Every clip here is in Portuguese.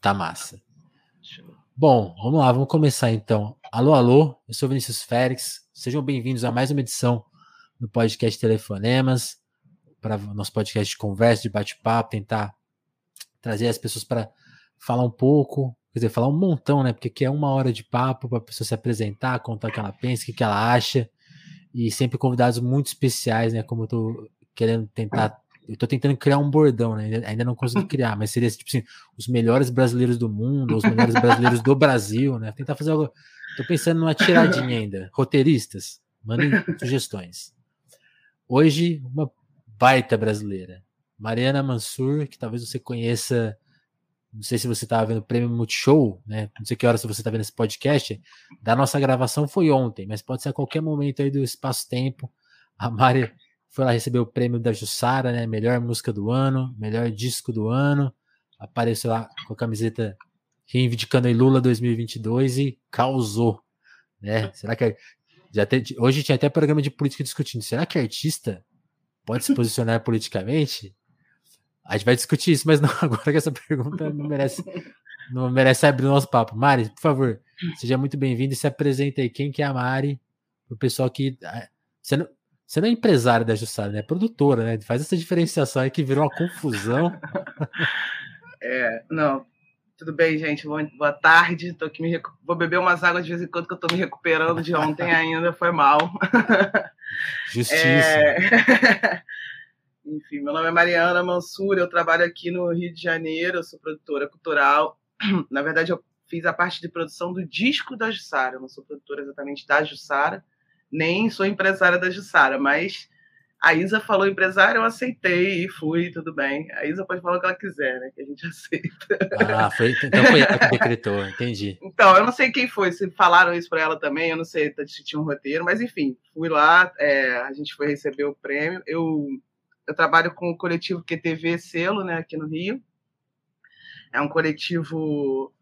Tá massa. Bom, vamos lá, vamos começar então. Alô, alô, eu sou Vinícius Félix. Sejam bem-vindos a mais uma edição do podcast Telefonemas, para nosso podcast de conversa, de bate-papo, tentar trazer as pessoas para falar um pouco, quer dizer, falar um montão, né? Porque aqui é uma hora de papo para a pessoa se apresentar, contar o que ela pensa, o que ela acha, e sempre convidados muito especiais, né? Como eu tô querendo tentar eu tô tentando criar um bordão, né? Ainda não consigo criar, mas seria tipo assim, os melhores brasileiros do mundo, os melhores brasileiros do Brasil, né? Tentar fazer algo. Tô pensando numa tiradinha ainda. Roteiristas, mandem sugestões. Hoje, uma baita brasileira. Mariana Mansur, que talvez você conheça. Não sei se você estava vendo o prêmio Multishow, né? Não sei que horas você está vendo esse podcast. Da nossa gravação foi ontem, mas pode ser a qualquer momento aí do espaço-tempo. A Mari foi lá receber o prêmio da Jussara, né? Melhor música do ano, melhor disco do ano. Apareceu lá com a camiseta reivindicando a Lula 2022 e causou, né? Será que já tem, hoje tinha até programa de política discutindo. Será que artista pode se posicionar politicamente? A gente vai discutir isso, mas não agora que essa pergunta não merece não merece abrir o nosso papo. Mari, por favor, seja muito bem-vindo e se apresente aí. Quem que é a Mari? O pessoal que ah, você não, você não é empresária da Jussara, né? É produtora, né? Faz essa diferenciação aí que virou uma confusão. É, não. Tudo bem, gente? Boa tarde. Tô aqui me recu... Vou beber umas águas de vez em quando que eu tô me recuperando de ontem ainda. Foi mal. Justiça. É... Enfim, meu nome é Mariana Mansur, eu trabalho aqui no Rio de Janeiro, eu sou produtora cultural. Na verdade, eu fiz a parte de produção do disco da Jussara. Eu não sou produtora exatamente da Jussara, nem sou empresária da Jussara, mas a Isa falou empresária, eu aceitei e fui, tudo bem. A Isa pode falar o que ela quiser, né? Que a gente aceita. Ah, foi, então foi ela que decretou, entendi. Então, eu não sei quem foi, se falaram isso para ela também, eu não sei se tinha um roteiro, mas enfim, fui lá, é, a gente foi receber o prêmio. Eu, eu trabalho com o coletivo QTV Selo, né, aqui no Rio. É um coletivo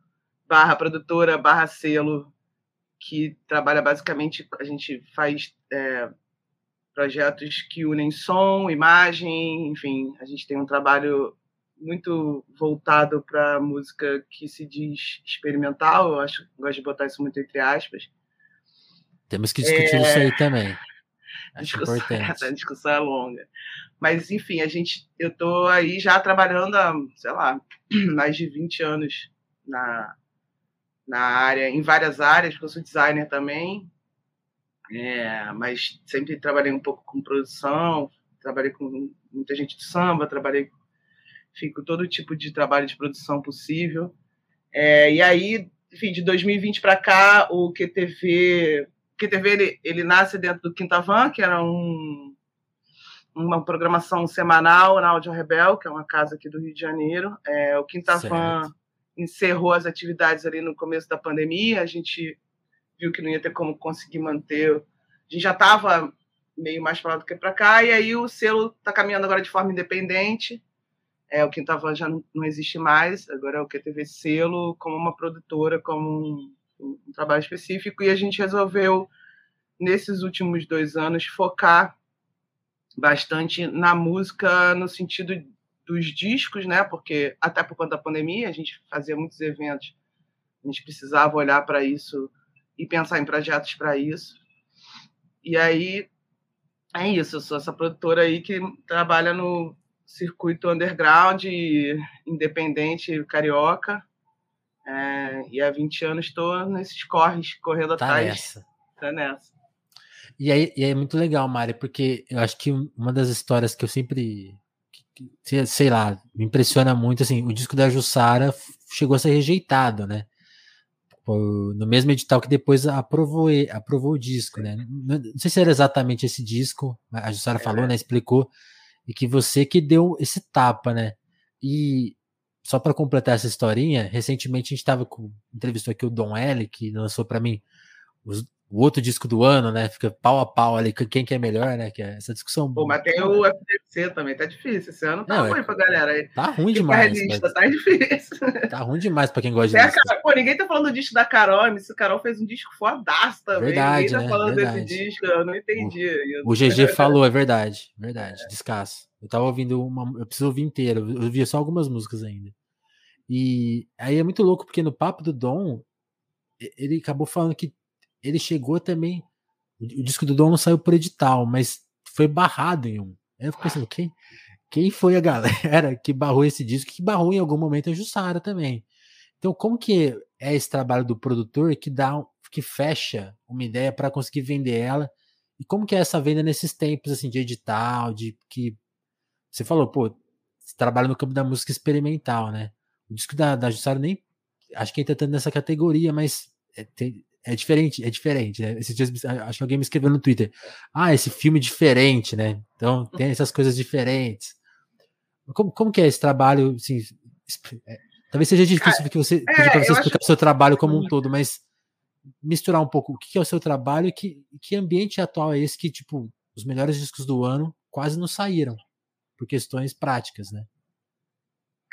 barra produtora, barra selo que trabalha basicamente, a gente faz é, projetos que unem som, imagem, enfim, a gente tem um trabalho muito voltado para música que se diz experimental, eu acho, gosto de botar isso muito entre aspas. Temos que discutir é... isso aí também. Acho discussão, importante. A discussão é longa. Mas, enfim, a gente, eu estou aí já trabalhando há, sei lá, mais de 20 anos na, na área, em várias áreas, porque eu sou designer também, é, mas sempre trabalhei um pouco com produção, trabalhei com muita gente de samba, trabalhei enfim, com todo tipo de trabalho de produção possível. É, e aí, enfim, de 2020 para cá, o QTV, QTV ele, ele nasce dentro do Quintavan, que era um, uma programação semanal na Audio Rebel, que é uma casa aqui do Rio de Janeiro. É, o Quintavan encerrou as atividades ali no começo da pandemia, a gente viu que não ia ter como conseguir manter. A gente já estava meio mais para lá do que para cá, e aí o selo está caminhando agora de forma independente. É, o Quintavan já não, não, existe mais, agora é o QTV Selo, como uma produtora, como um, um trabalho específico, e a gente resolveu, nesses últimos dois anos, focar bastante na música no sentido dos discos, né? Porque até por conta da pandemia a gente fazia muitos eventos, a gente precisava olhar para isso e pensar em projetos para isso. E aí é isso, eu sou essa produtora aí que trabalha no circuito underground, independente, carioca. É, e há 20 anos estou nesses corres, correndo tá atrás. Nessa. Tá nessa. E aí, e aí é muito legal, Mari, porque eu acho que uma das histórias que eu sempre sei lá, me impressiona muito, assim, o disco da Jussara chegou a ser rejeitado, né? No mesmo edital que depois aprovou, aprovou o disco, né? Não sei se era exatamente esse disco, a Jussara é. falou, né? Explicou, e que você que deu esse tapa, né? E só para completar essa historinha, recentemente a gente estava com entrevistou aqui o Dom L, que lançou para mim os, o outro disco do ano, né? Fica pau a pau ali, quem que é melhor, né? Que é essa discussão. Pô, mas tem o FDC também, tá difícil. Esse ano tá não, ruim é... pra galera aí. Tá ruim demais. Lista, mas... Tá difícil. Tá ruim demais pra quem gosta de é, cara, Pô, ninguém tá falando do disco da Carol, esse Carol fez um disco fodaço também. Verdade, ninguém tá né? falando verdade. desse disco, eu não entendi. O, o GG falou, é verdade, verdade, é. descasso. Eu tava ouvindo uma. Eu preciso ouvir inteiro, eu via só algumas músicas ainda. E aí é muito louco, porque no papo do Dom, ele acabou falando que ele chegou também. O disco do Dom não saiu por edital, mas foi barrado em um. Aí eu fico pensando, quem, quem foi a galera que barrou esse disco, que barrou em algum momento a Jussara também. Então, como que é esse trabalho do produtor que dá, que fecha uma ideia para conseguir vender ela? E como que é essa venda nesses tempos assim de edital, de que você falou, pô, você trabalha no campo da música experimental, né? O disco da, da Jussara nem acho que entra tanto nessa categoria, mas é, tem, é diferente, é diferente, né? Esses dias, acho que alguém me escreveu no Twitter. Ah, esse filme é diferente, né? Então tem essas coisas diferentes. Como, como que é esse trabalho? Assim, é, talvez seja difícil porque você, é, você explicar o seu trabalho como um todo, mas misturar um pouco o que é o seu trabalho e que, que ambiente atual é esse que, tipo, os melhores discos do ano quase não saíram por questões práticas, né?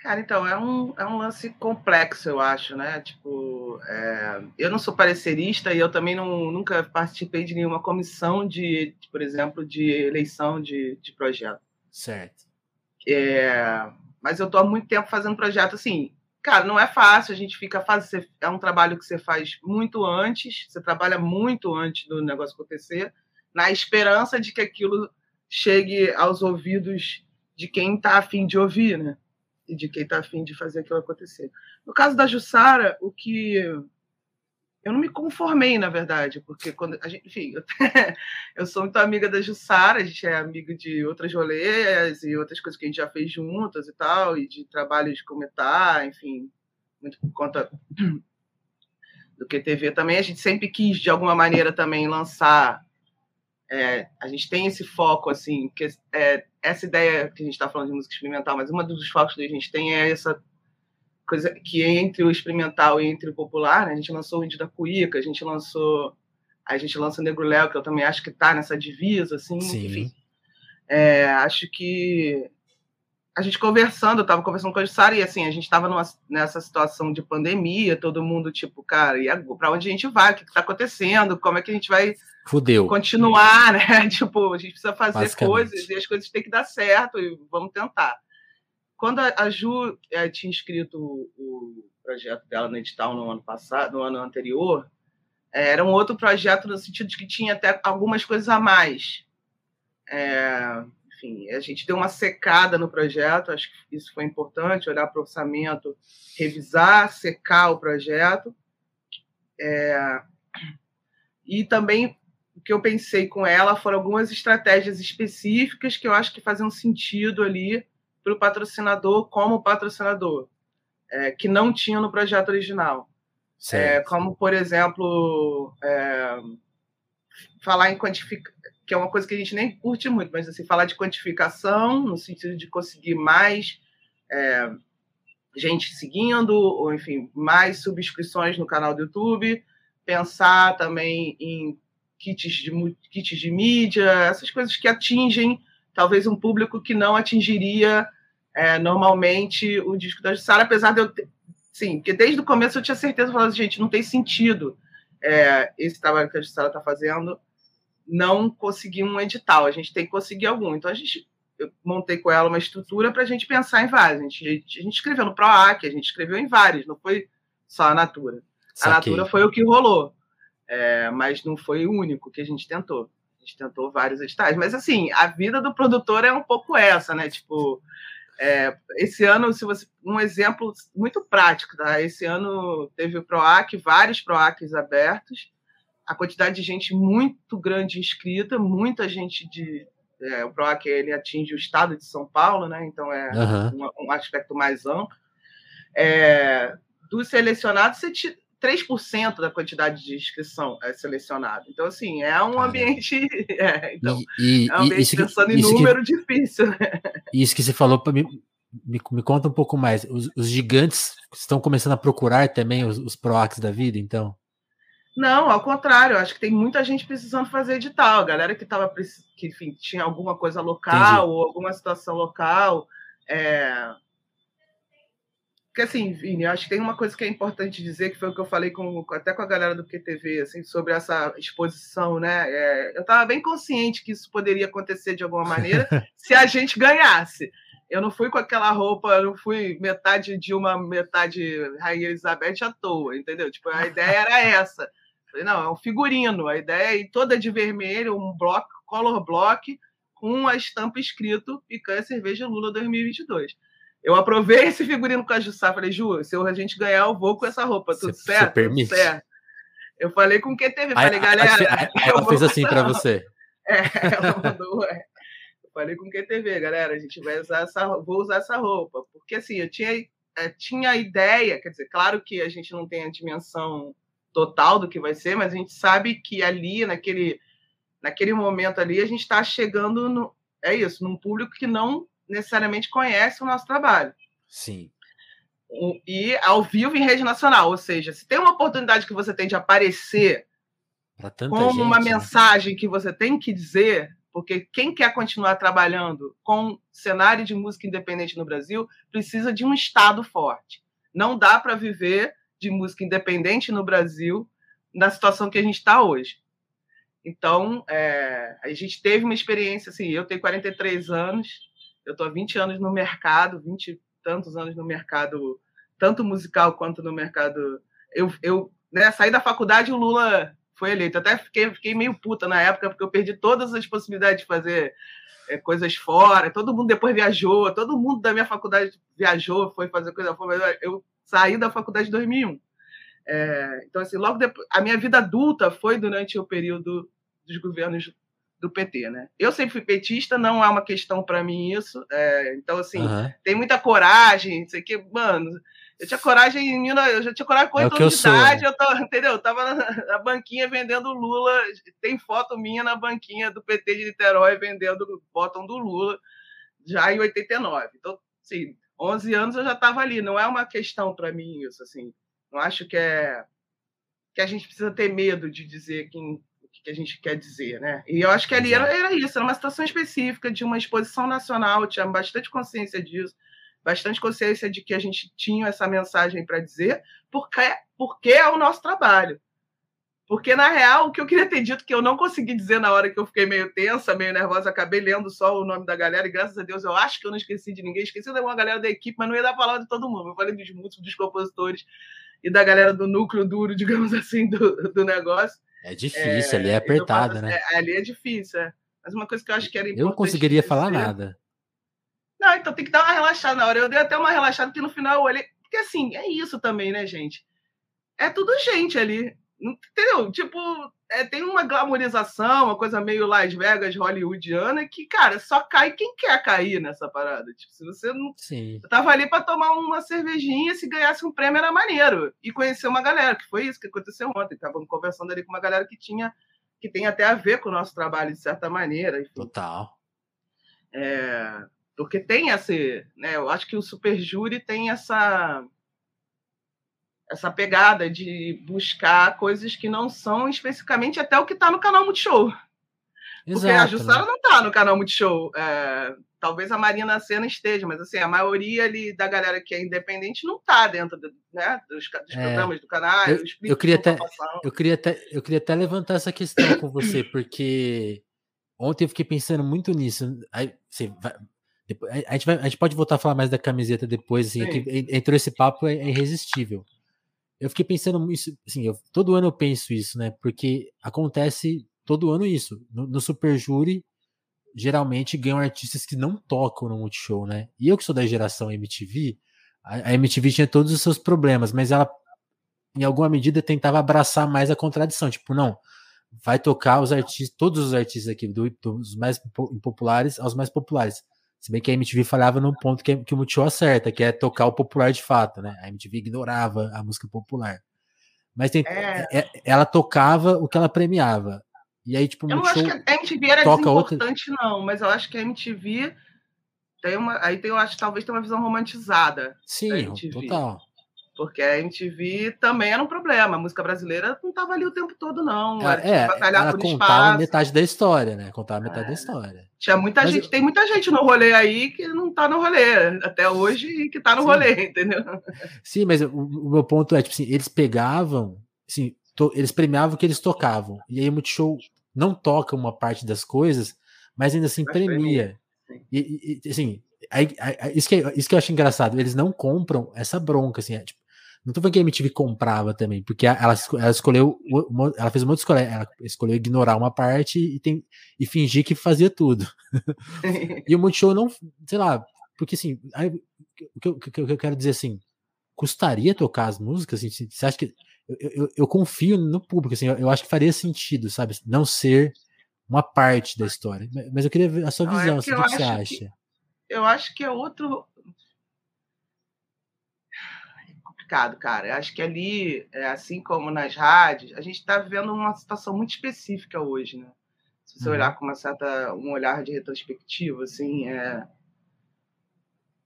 Cara, então, é um, é um lance complexo, eu acho, né? Tipo, é, eu não sou parecerista e eu também não, nunca participei de nenhuma comissão de, de por exemplo, de eleição de, de projeto. Certo. É, mas eu estou há muito tempo fazendo projeto assim. Cara, não é fácil, a gente fica fazendo. É um trabalho que você faz muito antes, você trabalha muito antes do negócio acontecer, na esperança de que aquilo chegue aos ouvidos de quem está afim de ouvir, né? E de quem está afim de fazer aquilo acontecer. No caso da Jussara, o que eu não me conformei, na verdade, porque quando a gente, enfim, eu, eu sou muito amiga da Jussara, a gente é amiga de outras rolês e outras coisas que a gente já fez juntas e tal, e de trabalhos como Etá, enfim, muito por conta do QTV também. A gente sempre quis, de alguma maneira, também lançar. É, a gente tem esse foco, assim, que é, essa ideia que a gente está falando de música experimental, mas uma dos focos que a gente tem é essa coisa que entre o experimental e entre o popular, né? A gente lançou o Índio da Cuíca, a gente lançou a gente lança o Negro Léo, que eu também acho que está nessa divisa, assim, Sim. enfim. É, acho que a gente conversando, eu estava conversando com a Jussara e assim, a gente estava nessa situação de pandemia, todo mundo tipo, cara, e para onde a gente vai? O que está acontecendo? Como é que a gente vai Fudeu. continuar, né? Tipo, a gente precisa fazer coisas e as coisas têm que dar certo e vamos tentar. Quando a, Ju é, tinha escrito o, projeto dela no edital no ano passado, no ano anterior, é, era um outro projeto no sentido de que tinha até algumas coisas a mais. É, enfim, a gente deu uma secada no projeto, acho que isso foi importante, olhar para o orçamento, revisar, secar o projeto. É, e também o que eu pensei com ela foram algumas estratégias específicas que eu acho que faziam sentido ali para o patrocinador como patrocinador, é, que não tinha no projeto original. É, como, por exemplo, é, falar em quantificação, que é uma coisa que a gente nem curte muito, mas assim, falar de quantificação, no sentido de conseguir mais é, gente seguindo, ou enfim, mais subscrições no canal do YouTube, pensar também em kits de, kits de mídia, essas coisas que atingem talvez um público que não atingiria é, normalmente o disco da Jussara, apesar de eu ter, sim, porque desde o começo eu tinha certeza, falando, gente, não tem sentido é, esse trabalho que a Jussara está fazendo não conseguir um edital, a gente tem que conseguir algum. Então a gente eu montei com ela uma estrutura para a gente pensar em vários. A gente, a gente escreveu no PROAC, a gente escreveu em vários, não foi só a Natura. A Natura foi o que rolou. É, mas não foi o único que a gente tentou. A gente tentou vários editais. Mas, assim, a vida do produtor é um pouco essa, né? Tipo, é, esse ano, se você um exemplo muito prático, tá? Esse ano teve o PROAC, vários PROACs abertos, a quantidade de gente muito grande inscrita, muita gente de. É, o PROAC ele atinge o estado de São Paulo, né? Então é uhum. um, um, aspecto mais amplo. É, dos selecionados, você, 3% da quantidade de inscrição é selecionado. Então, assim, é um ambiente. É, então, e, e, é um ambiente pensando em número que, difícil. Isso que você falou para mim. Me, me, conta um pouco mais. Os, os, gigantes estão começando a procurar também os, os PROACs da vida, então? Não, ao contrário, acho que tem muita gente precisando fazer edital. A galera que estava que enfim, tinha alguma coisa local Entendi. ou alguma situação local. É, porque, assim, Vini, acho que tem uma coisa que é importante dizer, que foi o que eu falei com, até com a galera do QTV, assim, sobre essa exposição, né? É, eu estava bem consciente que isso poderia acontecer de alguma maneira se a gente ganhasse. Eu não fui com aquela roupa, eu não fui metade de uma, metade Rainha Elizabeth à toa, entendeu? Tipo, a ideia era essa. Falei, não, é um figurino. A ideia é toda de vermelho, um bloco, color block, com a estampa escrito Picanha Cerveja Lula 2022. Eu aprovei esse figurino com a Jussá. Falei, Ju, se a gente ganhar, eu vou com essa roupa. Tudo cê, certo? Você permite? Tudo certo. Eu falei com quem teve. Falei, galera. ela fez assim para você. É, ela mandou. É. Eu falei com quem TV, galera. A gente vai usar essa, vou usar essa roupa. Porque assim, eu tinha, é, tinha a ideia, quer dizer, claro que a gente não tem a dimensão total do que vai ser, mas a gente sabe que ali, naquele, naquele momento ali, a gente está chegando no. É isso, num público que não necessariamente conhece o nosso trabalho. Sim. E ao vivo em rede nacional, ou seja, se tem uma oportunidade que você tem de aparecer como gente, uma né? mensagem que você tem que dizer, porque quem quer continuar trabalhando com cenário de música independente no Brasil precisa de um Estado forte. Não dá para viver de música independente no Brasil na situação que a gente está hoje. Então, é, a gente teve uma experiência assim, eu tenho 43 anos, eu estou há 20 anos no mercado, 20 e tantos anos no mercado, tanto musical quanto no mercado. Eu, eu né, saí da faculdade o Lula foi eleito. Até fiquei, fiquei meio puta na época, porque eu perdi todas as possibilidades de fazer é, coisas fora. Todo mundo depois viajou, todo mundo da minha faculdade viajou, foi fazer coisa fora. Eu saí da faculdade em 2001. É, então, assim, logo depois. A minha vida adulta foi durante o período dos governos do PT, né? Eu sempre fui petista, não é uma questão para mim isso. É, então, assim, uhum. tem muita coragem, sei que, mano. Eu tinha coragem em eu já tinha coragem com é oito anos de idade, eu tava, entendeu? Eu tava na, na, banquinha vendendo Lula, tem foto minha na banquinha do PT de Niterói vendendo botão do Lula, já em 89. Então, assim, 11 anos eu já estava ali, não é uma questão para mim isso, assim. Não acho que é que a gente precisa ter medo de dizer quem, que a gente quer dizer, né? E eu acho que ali era, era isso, era uma situação específica de uma exposição nacional, tinha bastante consciência disso, bastante consciência de que a gente tinha essa mensagem para dizer, porque, porque é o nosso trabalho. Porque, na real, o que eu queria ter dito que eu não consegui dizer na hora que eu fiquei meio tensa, meio nervosa, acabei lendo só o nome da galera, e graças a Deus eu acho que eu não esqueci de ninguém, esqueci de uma galera da equipe, mas não ia dar palavra de todo mundo. Eu falei dos músicos, dos compositores e da galera do núcleo duro, digamos assim, do, do negócio. É difícil, é, ali é apertado, né? É, ali é difícil, é. Mas uma coisa que eu acho que era importante. Eu não conseguiria falar nada. Não, então tem que dar uma relaxada na hora. Eu dei até uma relaxada, porque no final eu olhei. Porque assim, é isso também, né, gente? É tudo gente ali. Entendeu? Tipo, é, tem uma glamorização, uma coisa meio Las Vegas, hollywoodiana, que, cara, só cai quem quer cair nessa parada. Tipo, se você não. Sim. Eu tava ali para tomar uma cervejinha, se ganhasse um prêmio era maneiro. E conhecer uma galera, que foi isso que aconteceu ontem. Estavam conversando ali com uma galera que tinha. que tem até a ver com o nosso trabalho, de certa maneira. Enfim. Total. É, porque tem esse. Né, eu acho que o Super Júri tem essa essa pegada de buscar coisas que não são especificamente até o que está no canal Multishow. Porque Exato, a Jussara né? não está no canal Multishow. É, talvez a Marina Senna esteja, mas assim, a maioria ali da galera que é independente não está dentro do, né, dos, dos é, programas do canal. Eu, eu queria até, eu queria até, eu queria até levantar essa questão com você, porque ontem eu fiquei pensando muito nisso. Aí, assim, vai, a, gente vai, a gente pode voltar a falar mais da camiseta depois, assim, é entrou esse papo é, é irresistível eu fiquei pensando isso, assim, eu, todo ano eu penso isso, né? Porque acontece todo ano isso. No, no Super Júri, geralmente ganham artistas que não tocam no Multishow, né? E eu que sou da geração MTV, a, a MTV tinha todos os seus problemas, mas ela, em alguma medida, tentava abraçar mais a contradição. Tipo, não, vai tocar os artistas, todos os artistas aqui, do, dos mais populares aos mais populares. Se bem que a MTV falhava num ponto que, que o Multishow acerta, que é tocar o popular de fato, né? A MTV ignorava a música popular. Mas tem, é... É, ela tocava o que ela premiava. E aí, tipo, Eu não acho que a MTV era desimportante, outra... não, mas eu acho que a MTV tem uma. Aí tem, eu acho talvez tem uma visão romantizada. Sim, total. Porque a MTV também era um problema. A música brasileira não estava ali o tempo todo, não. Era, é, ela contava metade da história, né? Contava metade é. da história. Tinha muita Mas gente, eu... tem muita gente no rolê aí que não está no rolê até hoje e que está no Sim. rolê, entendeu? Sim, mas o, o, meu ponto é, tipo assim, eles pegavam, assim, to, eles premiavam o que eles tocavam. E aí o Multishow não toca uma parte das coisas, mas ainda assim mas premia. E, e, assim, aí, aí, isso, que, isso que eu acho engraçado, eles não compram essa bronca, assim, é, tipo, não tô falando que a MTV comprava também, porque ela, ela escolheu, ela fez uma outra escolha, ela escolheu ignorar uma parte e, tem, e fingir que fazia tudo. e o Multishow não, sei lá, porque assim, aí, o, que eu, o que eu quero dizer assim, custaria tocar as músicas? Assim, você acha que. Eu, eu, eu confio no público, assim, eu, eu, acho que faria sentido, sabe? Não ser uma parte da história. Mas eu queria ver a sua não, é visão, é assim, o que, você acha? Que, eu acho que é outro complicado, cara. Eu acho que ali, é, assim como nas rádios, a gente está vivendo uma situação muito específica hoje, né? Se você uhum. olhar com uma certa, um olhar de retrospectiva, assim, é...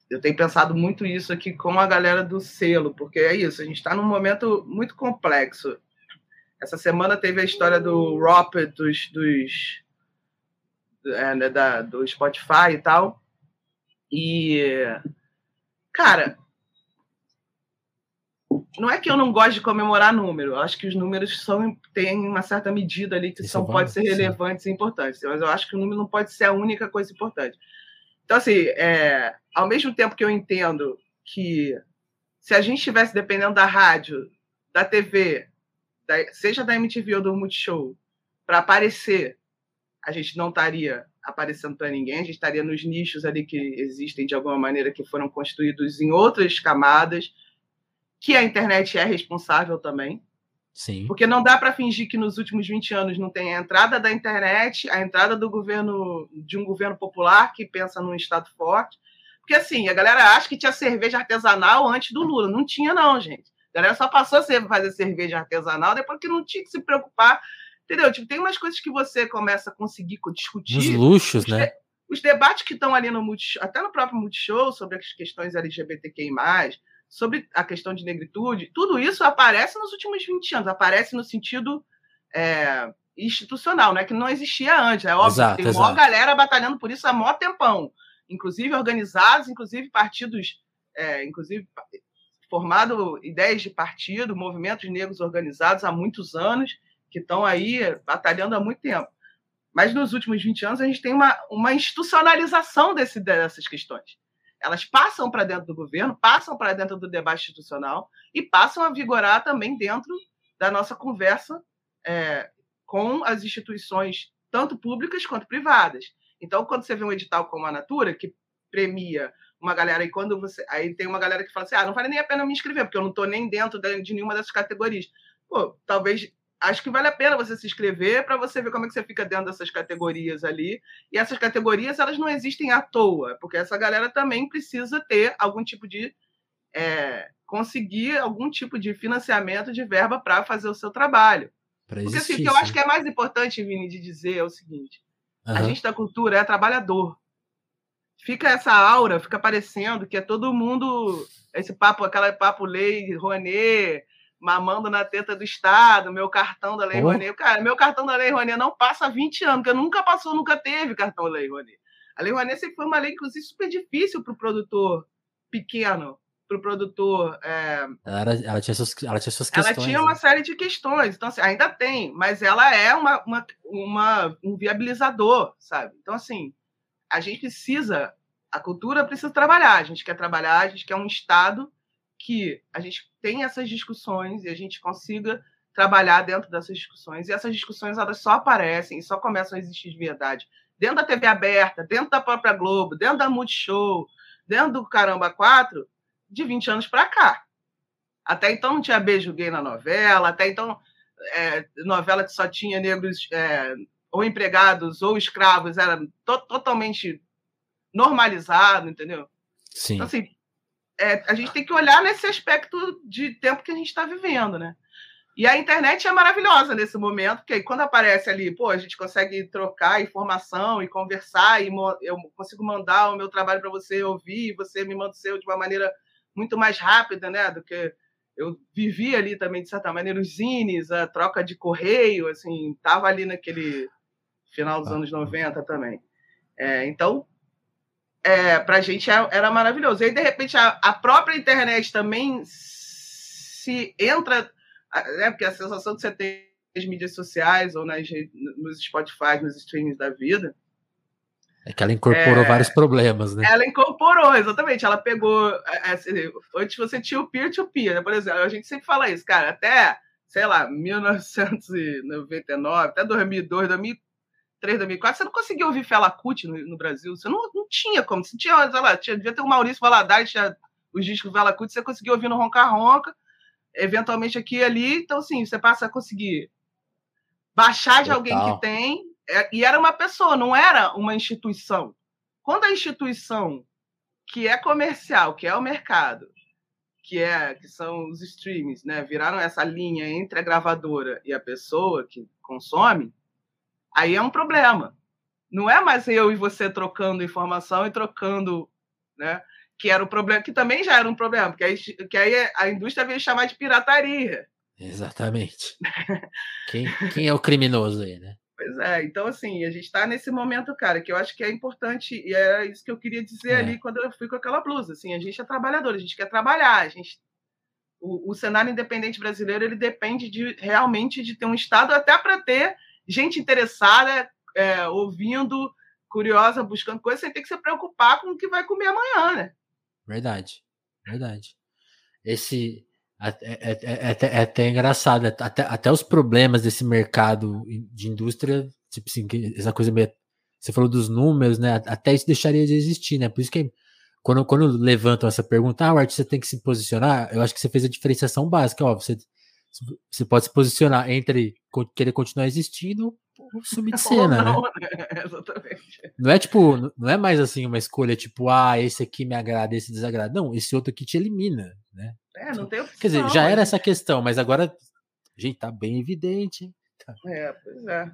eu tenho pensado muito isso aqui com a galera do selo, porque é isso, a gente está num momento muito complexo. Essa semana teve a história do Roper, dos, dos é, né, da, do Spotify e tal. E, cara, não é que eu não gosto de comemorar número, eu acho que os números são, têm uma certa medida ali que Isso são, é pode ser relevantes sim. e importantes, mas eu acho que o número não pode ser a única coisa importante. Então, assim, é, ao mesmo tempo que eu entendo que se a gente estivesse dependendo da rádio, da TV, da, seja da MTV ou do Multishow, para aparecer, a gente não estaria aparecendo para ninguém, a gente estaria nos nichos ali que existem de alguma maneira que foram construídos em outras camadas que a internet é responsável também. Sim. Porque não dá para fingir que nos últimos 20 anos não tem a entrada da internet, a entrada do governo de um governo popular que pensa num estado forte. Porque assim, a galera acha que tinha cerveja artesanal antes do Lula. Não tinha, não, gente. A galera só passou a fazer cerveja artesanal depois que não tinha que se preocupar. Entendeu? Tipo, tem umas coisas que você começa a conseguir discutir. Os luxos, os né? os debates que estão ali no Multishow, até no próprio Multishow, sobre as questões LGBTQI, sobre a questão de negritude, tudo isso aparece nos últimos 20 anos, aparece no sentido é, institucional, né? que não existia antes. É óbvio, exato, tem exato. uma galera batalhando por isso há mó tempão, inclusive organizados, inclusive partidos, é, inclusive formado ideias de partido, movimentos negros organizados há muitos anos, que estão aí batalhando há muito tempo. Mas nos últimos 20 anos a gente tem uma, uma institucionalização desse, dessas questões. Elas passam para dentro do governo, passam para dentro do debate institucional e passam a vigorar também dentro da nossa conversa é, com as instituições, tanto públicas quanto privadas. Então, quando você vê um edital como a Natura, que premia uma galera, e quando você. Aí tem uma galera que fala assim: ah, não vale nem a pena me inscrever, porque eu não estou nem dentro de nenhuma dessas categorias. Pô, talvez acho que vale a pena você se inscrever para você ver como é que você fica dentro dessas categorias ali. E essas categorias, elas não existem à toa, porque essa galera também precisa ter algum tipo de. É, conseguir algum tipo de financiamento de verba para fazer o seu trabalho. Pra porque assim, o que eu acho que é mais importante, Vini, de dizer é o seguinte: uhum. a gente da cultura é trabalhador. Fica essa aura, fica parecendo que é todo mundo. Esse papo, aquela papo lei, Rouanet, mamando na teta do Estado, meu cartão da Lei oh. Rouanet. Cara, meu cartão da Lei Rouanet não passa há 20 anos, porque nunca passou, nunca teve cartão da Lei Rouanet. A Lei Rouanet sempre foi uma lei, inclusive, super difícil para o produtor pequeno, para o produtor. É... Ela, era, ela, tinha suas, ela tinha suas questões. Ela tinha uma né? série de questões, então, assim, ainda tem, mas ela é uma, uma, uma, um viabilizador, sabe? Então, assim, a gente precisa, a cultura precisa trabalhar, a gente quer trabalhar, a gente quer um Estado que a gente tenha essas discussões e a gente consiga trabalhar dentro dessas discussões. E essas discussões elas só aparecem e só começam a existir de verdade dentro da TV aberta, dentro da própria Globo, dentro da Multishow, dentro do Caramba 4, de 20 anos para cá. Até então não tinha beijo gay na novela, até então é, novela que só tinha negros é, ou empregados ou escravos era to totalmente normalizado, entendeu? Sim. Então, assim, é, a gente tem que olhar nesse aspecto de tempo que a gente está vivendo, né? E a internet é maravilhosa nesse momento, porque quando aparece ali, pô, a gente consegue trocar informação e conversar, e eu consigo mandar o meu trabalho para você ouvir, e você me manda o seu de uma maneira muito mais rápida, né? Do que eu vivi ali também, de certa maneira, os zines, a troca de correio, assim, estava ali naquele final dos ah. anos 90 também. É, então, é, para a gente é, era maravilhoso. E aí, de repente, a, a própria internet também se entra, né, porque a sensação que você tem nas mídias sociais ou nas, nos Spotify, nos streamings da vida, É que ela incorporou é, vários problemas, né? Ela incorporou, exatamente. Ela pegou. É, assim, antes você tinha o peer-to-peer, né? Por exemplo, a gente sempre fala isso, cara, até, sei lá, 1999, até 2002, 2003, 2004, você não conseguia ouvir Fela Kuti no, no, Brasil. Você não, não tinha como. Você tinha, sei lá, tinha, devia ter o Maurício Valadares, tinha os discos Fela Kuti, você conseguia ouvir no Ronca Ronca, eventualmente aqui e ali. Então, assim, você passa a conseguir baixar de Total. alguém que tem é, e era uma pessoa, não era uma instituição. Quando a instituição que é comercial, que é o mercado, que é que são os streams, né, viraram essa linha entre a gravadora e a pessoa que consome, aí é um problema. Não é mais eu e você trocando informação e trocando, né, que era o problema, que também já era um problema, porque aí, que aí a indústria veio chamar de pirataria. Exatamente. quem, quem é o criminoso aí, né? Pois é, então assim, a gente está nesse momento, cara, que eu acho que é importante, e é isso que eu queria dizer é. ali quando eu fui com aquela blusa, assim, a gente é trabalhador, a gente quer trabalhar, a gente o, o cenário independente brasileiro, ele depende de realmente de ter um estado até para ter gente interessada, é, ouvindo, curiosa, buscando coisas, sem ter que se preocupar com o que vai comer amanhã, né? Verdade, verdade. Esse é, é, é, é, é, até engraçado, até, até os problemas desse mercado de indústria, tipo assim, essa coisa meio. Você falou dos números, né? Até isso deixaria de existir, né? Por isso que quando, quando levantam essa pergunta, ah, o artista tem que se posicionar, eu acho que você fez a diferenciação básica, ó, você, você pode se posicionar entre querer continuar existindo ou sumir de cena, não, né? né? Exatamente. Não é tipo, não é mais assim uma escolha tipo, ah, esse aqui me agrada, esse desagrada. Não, esse outro aqui te elimina, né? É, não tem opção. Quer dizer, já era essa questão, mas agora, gente, tá bem evidente. Tá. É, pois é.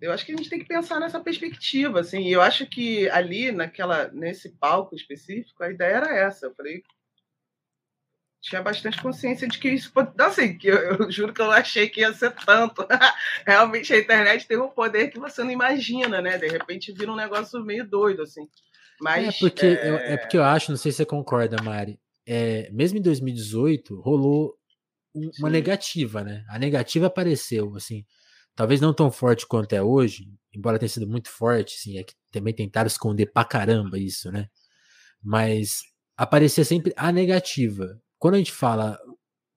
Eu acho que a gente tem que pensar nessa perspectiva, assim. E eu acho que ali, naquela, nesse palco específico, a ideia era essa. Eu falei, tinha bastante consciência de que isso pode. Assim, que eu, eu, juro que eu não achei que ia ser tanto. Realmente a internet tem um poder que você não imagina, né? De repente vira um negócio meio doido, assim. Mas, é, porque, é... Eu, é porque eu acho, não sei se você concorda, Mari é, mesmo em 2018, rolou uma Sim. negativa, né? A negativa apareceu, assim, talvez não tão forte quanto é hoje, embora tenha sido muito forte, assim, é que também tentaram esconder pra caramba isso, né? Mas aparecia sempre a negativa. Quando a gente fala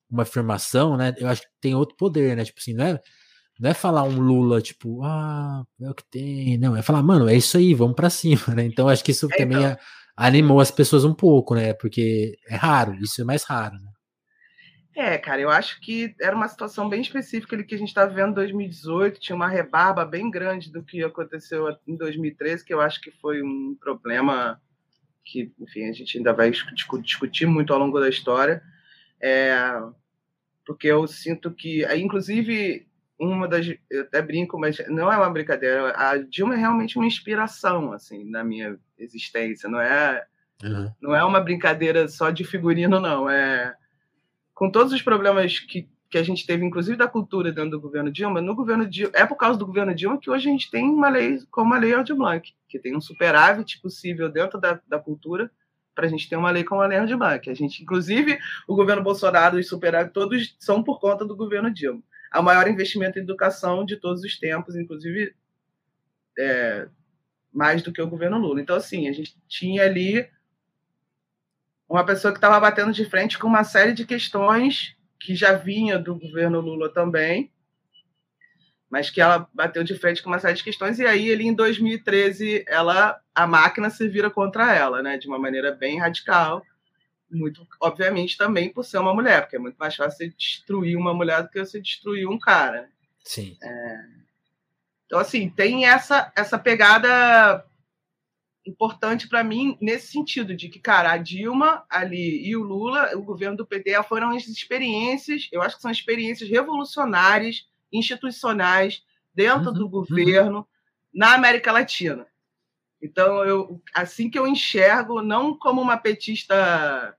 uma afirmação, né? Eu acho que tem outro poder, né? Tipo assim, não é, não é falar um Lula, tipo, ah, é o que tem. Não, é falar, mano, é isso aí, vamos para cima, né? Então acho que isso é, também então... animou as pessoas um pouco, né? Porque é raro, isso é mais raro, né? É, cara, eu acho que era uma situação bem específica ali que a gente está vendo em 2018, tinha uma rebarba bem grande do que aconteceu em 2013, que eu acho que foi um problema que, enfim, a gente ainda vai discutir muito ao longo da história, é, porque eu sinto que, inclusive, uma das, eu até brinco, mas não é uma brincadeira, a Dilma é realmente uma inspiração, assim, na minha existência. Não é, uhum. não é uma brincadeira só de figurino, não. É com todos os problemas que, que a gente teve, inclusive da cultura dentro do governo Dilma. No governo Dilma, é por causa do governo Dilma que hoje a gente tem uma lei como a lei Aldir Blanc, que tem um superávit possível dentro da, da cultura para a gente ter uma lei como a lei Aldir Blanc. A gente, inclusive, o governo Bolsonaro e os superávit todos são por conta do governo Dilma. O maior investimento em educação de todos os tempos, inclusive é, mais do que o governo Lula. Então, assim, a gente tinha ali uma pessoa que estava batendo de frente com uma série de questões que já vinha do governo Lula também, mas que ela bateu de frente com uma série de questões e aí ele em 2013 ela a máquina se vira contra ela, né, de uma maneira bem radical, muito obviamente também por ser uma mulher, porque é muito mais fácil você destruir uma mulher do que você destruir um cara. Sim. É, então, assim, tem essa, essa pegada importante para mim nesse sentido de que, cara, a Dilma ali e o Lula, o governo do PT, foram as experiências, eu acho que são experiências revolucionárias, institucionais, dentro uhum, do uhum. governo, na América Latina. Então, eu, assim que eu enxergo, não como uma petista,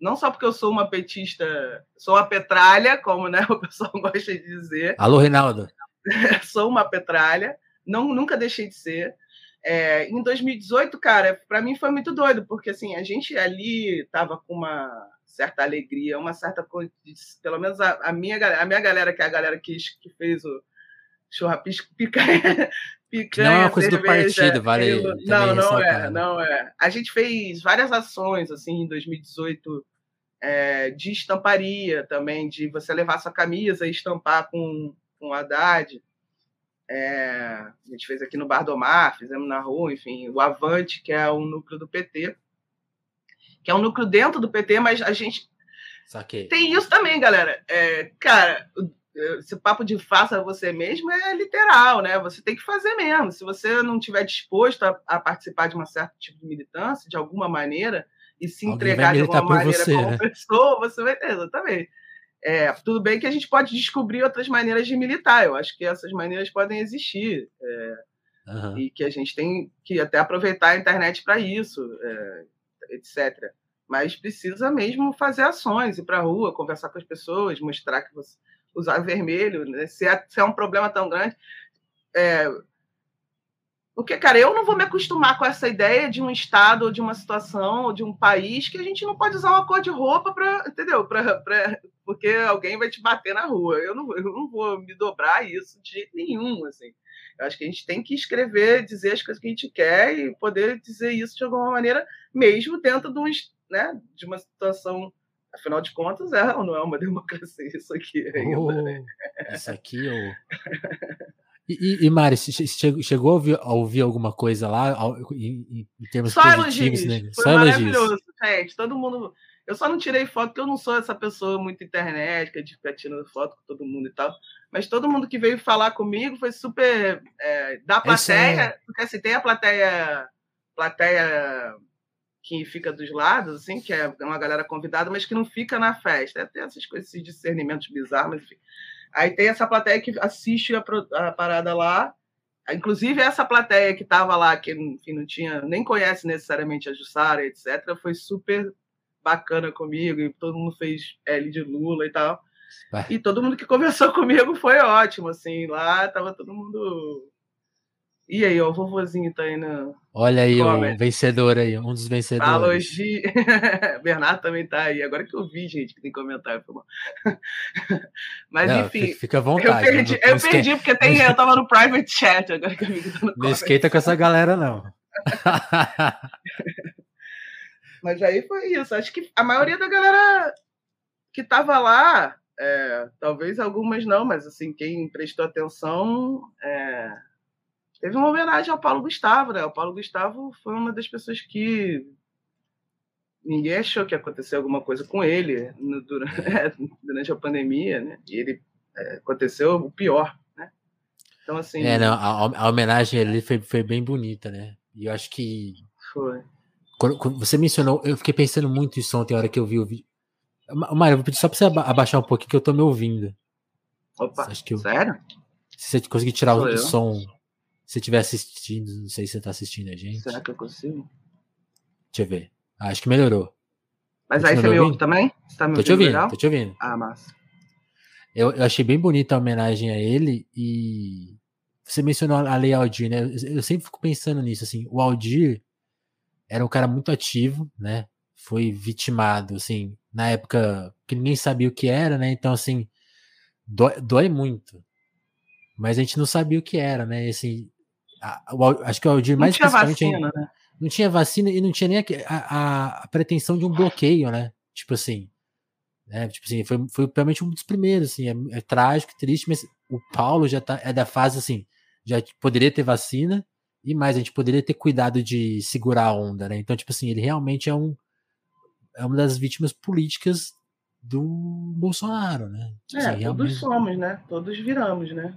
não só porque eu sou uma petista, sou uma petralha, como né, o pessoal gosta de dizer. Alô, Reinaldo. sou uma petralha, não, nunca deixei de ser. É, em 2018, cara, para mim foi muito doido, porque assim, a gente ali estava com uma certa alegria, uma certa pelo menos a, a, minha a minha galera, que é a galera que, que fez o churrasco picanha, Picanha, não é uma coisa cerveja, do partido, vale. Não, não é, não é. A gente fez várias ações assim em 2018 é, de estamparia também, de você levar sua camisa e estampar com, com Haddad. É, a gente fez aqui no Bar do Mar, fizemos na rua, enfim, o Avante, que é o núcleo do PT, que é um núcleo dentro do PT, mas a gente Saquei. tem isso também, galera. É, cara, esse papo de faça você mesmo é literal, né? Você tem que fazer mesmo. Se você não estiver disposto a, a, participar de um certo tipo de militância, de alguma maneira, e se Alguém entregar de alguma maneira você, como né? pessoa, você vai ter, exatamente. É, tudo bem que a gente pode descobrir outras maneiras de militar. Eu acho que essas maneiras podem existir. É, uhum. E que a gente tem que até aproveitar a internet para isso, é, etc. Mas precisa mesmo fazer ações, ir para a rua, conversar com as pessoas, mostrar que você usar vermelho, né? se, é, se é um problema tão grande. É, porque, cara, eu não vou me acostumar com essa ideia de um estado, ou de uma situação, ou de um país que a gente não pode usar uma cor de roupa para, entendeu? Porque alguém vai te bater na rua. Eu não, eu não vou me dobrar isso de jeito nenhum, assim. Eu acho que a gente tem que escrever, dizer as coisas que a gente quer e poder dizer isso de alguma maneira, mesmo dentro de, um, né, de uma situação Afinal de contas, é ou não é uma democracia isso aqui ainda, oh, né? Isso aqui, oh. E, e Mari, chegou, chegou a, ouvir, a ouvir, alguma coisa lá em, em termos só positivos, elogios. né? Foi só maravilhoso, elogios. gente. Todo mundo. Eu só não tirei foto porque eu não sou essa pessoa muito internet, de ficar tirando foto com todo mundo e tal. Mas todo mundo que veio falar comigo foi super é, da plateia, é... porque assim, tem a plateia, plateia que fica dos lados, assim, que é uma galera convidada, mas que não fica na festa. Tem essas coisas, esses discernimentos bizarros, mas enfim. Aí tem essa plateia que assiste a, a parada lá. Inclusive, essa plateia que estava lá, que enfim, não tinha, nem conhece necessariamente a Jussara, etc., foi super bacana comigo, e todo mundo fez L de Lula e tal. E todo mundo que conversou comigo foi ótimo, assim, lá tava todo mundo e aí, ó, o vovozinho tá aí na. Olha aí, o vencedor aí, um dos vencedores. Alogi. Bernardo também tá aí. Agora que eu vi, gente, que tem comentário. Mas, Não, enfim. Fica à vontade. Eu perdi, eu perdi porque tem, eu tava no private chat agora que amigo tá no Não esquenta com essa galera, não. Mas aí foi isso. Acho que a maioria da galera que tava lá, é, talvez algumas não, mas assim, quem prestou atenção. É, teve uma homenagem ao Paulo Gustavo, né? O Paulo Gustavo foi uma das pessoas que ninguém achou que ia acontecer alguma coisa com ele durante, é, durante a pandemia, né? E ele é, aconteceu o pior, né? Então, assim. É, não, a, a homenagem ali foi, foi bem bonita, né? E eu acho que. Foi. Quando, quando, você mencionou, eu fiquei pensando muito isso ontem, a hora que eu vi o vídeo. Mário, eu vou pedir só pra você abaixar um pouquinho que eu tô me ouvindo. Opa, eu, sério? Se você conseguir tirar Sou o eu? som se estiver assistindo, não sei se você está assistindo a gente. Será que eu consigo? Deixa eu ver. Ah, acho que melhorou. Mas aí você me ouve também? Você tá me tô te ouvindo, legal? tô te ouvindo. Ah, massa. Eu, eu, achei bem bonita a homenagem a ele e você mencionou a Lei Aldir, né? Eu, eu sempre fico pensando nisso, assim, o Aldir era um cara muito ativo, né? Foi vitimado, assim, na época que ninguém sabia o que era, né? Então, assim, dói, dói muito. Mas a gente não sabia o que era, né? Assim, a, o, acho que o Aldir mais não tinha vacina, né? Não tinha vacina e não tinha nem a, a, a, pretensão de um bloqueio, né? Tipo assim, né? Tipo assim, foi, foi realmente um dos primeiros, assim, é, é, trágico, triste, mas o Paulo já tá, é da fase assim, já poderia ter vacina e mais, a gente poderia ter cuidado de segurar a onda, né? Então, tipo assim, ele realmente é um é uma das vítimas políticas do Bolsonaro, né? Tipo é, assim, todos somos, né? Todos viramos, né?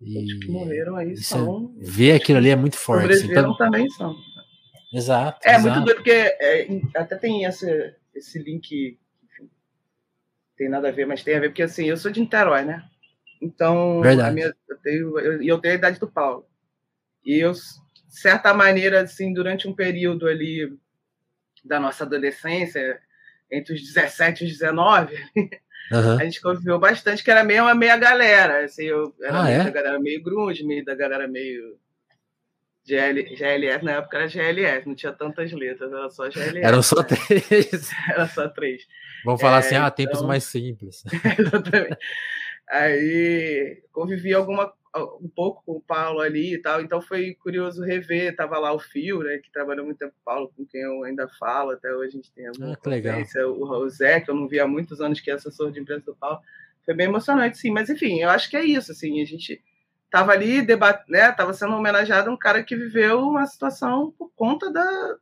E que morreram aí são. Ver aquilo ali é muito forte. Assim, então... também são. Exato. É exato. muito doido, porque é, até tem esse, esse link, enfim, tem nada a ver, mas tem a ver, porque assim, eu sou de Niterói, né? Então, Verdade. Minha, eu, tenho, eu, eu tenho a idade do Paulo. E eu, de certa maneira, assim, durante um período ali da nossa adolescência, entre os 17 e os 19, Uhum. A gente conviveu bastante, que era meio uma meia galera. Assim, eu, era ah, meio é? da galera meio grunge, meio da galera meio GL, GLS, na época era GLS, não tinha tantas letras, era só GLS. Eram só três. era só três. Vamos falar é, assim, ah, então... tempos mais simples. Exatamente. Aí convivi alguma, um pouco com o Paulo ali e tal, então foi curioso rever. Tava lá o Fio, né, que trabalhou muito tempo com o Paulo, com quem eu ainda falo, até hoje a gente tem alguma ah, legal. O Zé, que eu não vi há muitos anos, que é assessor de imprensa do Paulo. Foi bem emocionante, sim. Mas, enfim, eu acho que é isso, assim, a gente tava ali debatendo, né, tava sendo homenageado um cara que viveu uma situação por conta da,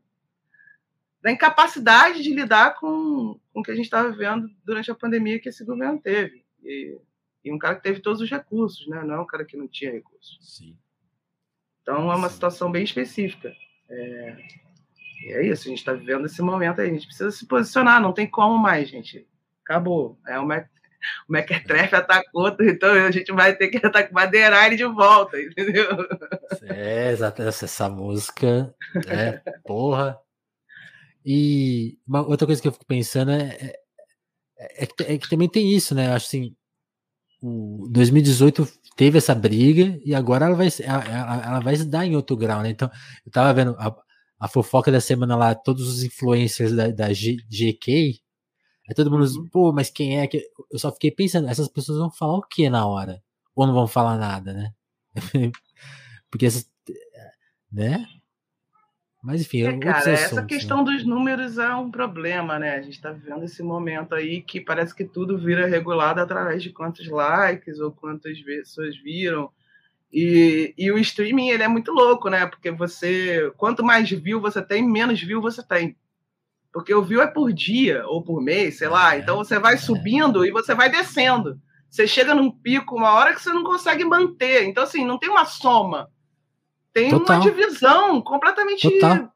da incapacidade de lidar com, com o que a gente estava vivendo durante a pandemia que esse governo teve. E, e, um cara que teve todos os recursos, né? não é um cara que não tinha recursos. Sim. Então é uma Sim. situação bem específica. É, e é isso, a gente está vivendo esse momento aí, a gente precisa se posicionar, não tem como mais, gente. Acabou. É uma, o Mequetrefe atacou, então a gente vai ter que madeirar ele de volta, entendeu? É, exato. Essa música, é, porra. E uma outra coisa que eu fico pensando é, é, é, que, é que, também tem isso, né? Acho assim, o 2018 teve essa briga e agora ela vai, ela, ela vai se dar em outro grau, né? Então, eu tava vendo a, a fofoca da semana lá, todos os influencers da, da G, GK, aí todo mundo, uhum. pô, mas quem é que. Eu só fiquei pensando, essas pessoas vão falar o que na hora? Ou não vão falar nada, né? Porque essas. Né? Mas enfim, é, cara, essa questão né? dos números é um problema, né? A gente está vivendo esse momento aí que parece que tudo vira regulado através de quantos likes ou quantas pessoas viram. E, e o streaming ele é muito louco, né? Porque você, quanto mais view você tem, menos view você tem. Porque o view é por dia ou por mês, sei lá. Então você vai é. subindo e você vai descendo. Você chega num pico, uma hora que você não consegue manter. Então, assim, não tem uma soma tem Total. uma divisão completamente. Total.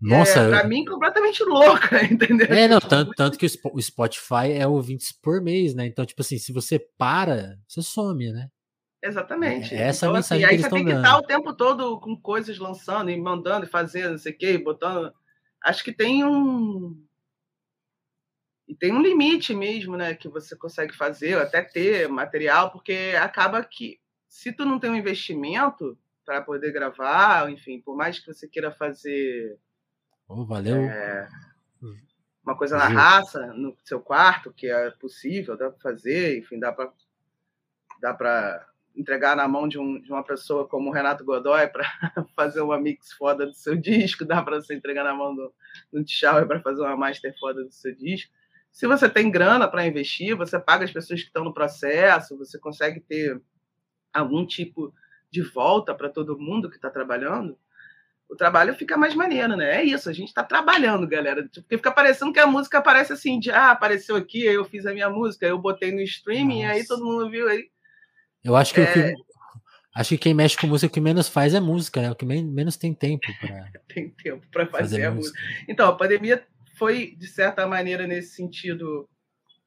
Nossa, é, pra mim, completamente louca, entendeu? É, não, tanto, tanto que o Spotify é ouvintes por mês, né? Então, tipo assim, se você para, você some, né? Exatamente. É essa então, assim, mensagem assim, que aí você tem que estar o tempo todo com coisas lançando e mandando e fazendo, não sei o quê, botando. Acho que tem um. E tem um limite mesmo, né? Que você consegue fazer, até ter material, porque acaba que se tu não tem um investimento, para poder gravar, enfim, por mais que você queira fazer. Oh, valeu. É, uma coisa na raça, no seu quarto, que é possível, dá para fazer, enfim, dá para dá para entregar na mão de, um, de, uma pessoa como o Renato Godoy para fazer uma mix foda do seu disco, dá para você entregar na mão do, do Tchau para fazer uma master foda do seu disco. Se você tem grana para investir, você paga as pessoas que estão no processo, você consegue ter algum tipo de volta para todo mundo que está trabalhando, o trabalho fica mais maneiro, né? É isso, a gente está trabalhando, galera. Porque fica parecendo que a música aparece assim, de ah, apareceu aqui, aí eu fiz a minha música, eu botei no streaming, Nossa. aí todo mundo viu aí. Eu acho que, é... que, acho que quem mexe com música, o que menos faz é música, né? O que menos tem tempo para. tem tempo para fazer, fazer, a música. música. Então, a pandemia foi, de certa maneira, nesse sentido,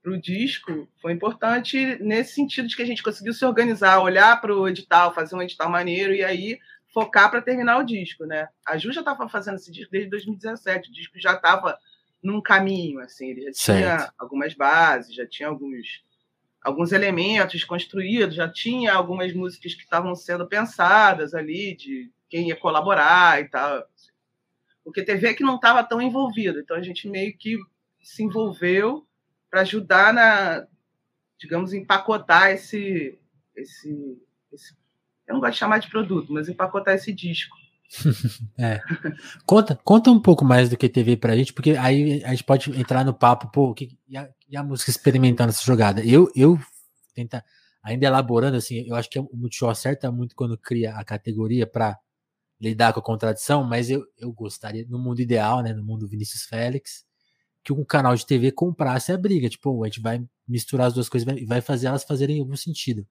para o disco foi importante nesse sentido de que a gente conseguiu se organizar, olhar para o edital, fazer um edital maneiro e aí focar para terminar o disco, né? A Ju já estava fazendo esse disco desde 2017, o disco já estava num caminho, assim, ele já certo. tinha algumas bases, já tinha alguns alguns elementos construídos, já tinha algumas músicas que estavam sendo pensadas ali de quem ia colaborar e tal. O que teve é que não estava tão envolvido, então a gente meio que se envolveu para ajudar na, digamos, empacotar esse, esse, esse, eu não gosto de chamar de produto, mas empacotar esse disco. é. Conta, conta um pouco mais do que teve pra gente, porque aí a gente pode entrar no papo, pô, que, e, a, e a música experimentando essa jogada. Eu, eu tenta ainda elaborando assim, eu acho que o Multishow acerta muito quando cria a categoria para lidar com a contradição, mas eu, eu gostaria, no mundo ideal, né, no mundo Vinícius Félix, que um canal de TV comprasse a briga. Tipo, a gente vai misturar as duas coisas e vai fazer elas fazerem algum sentido.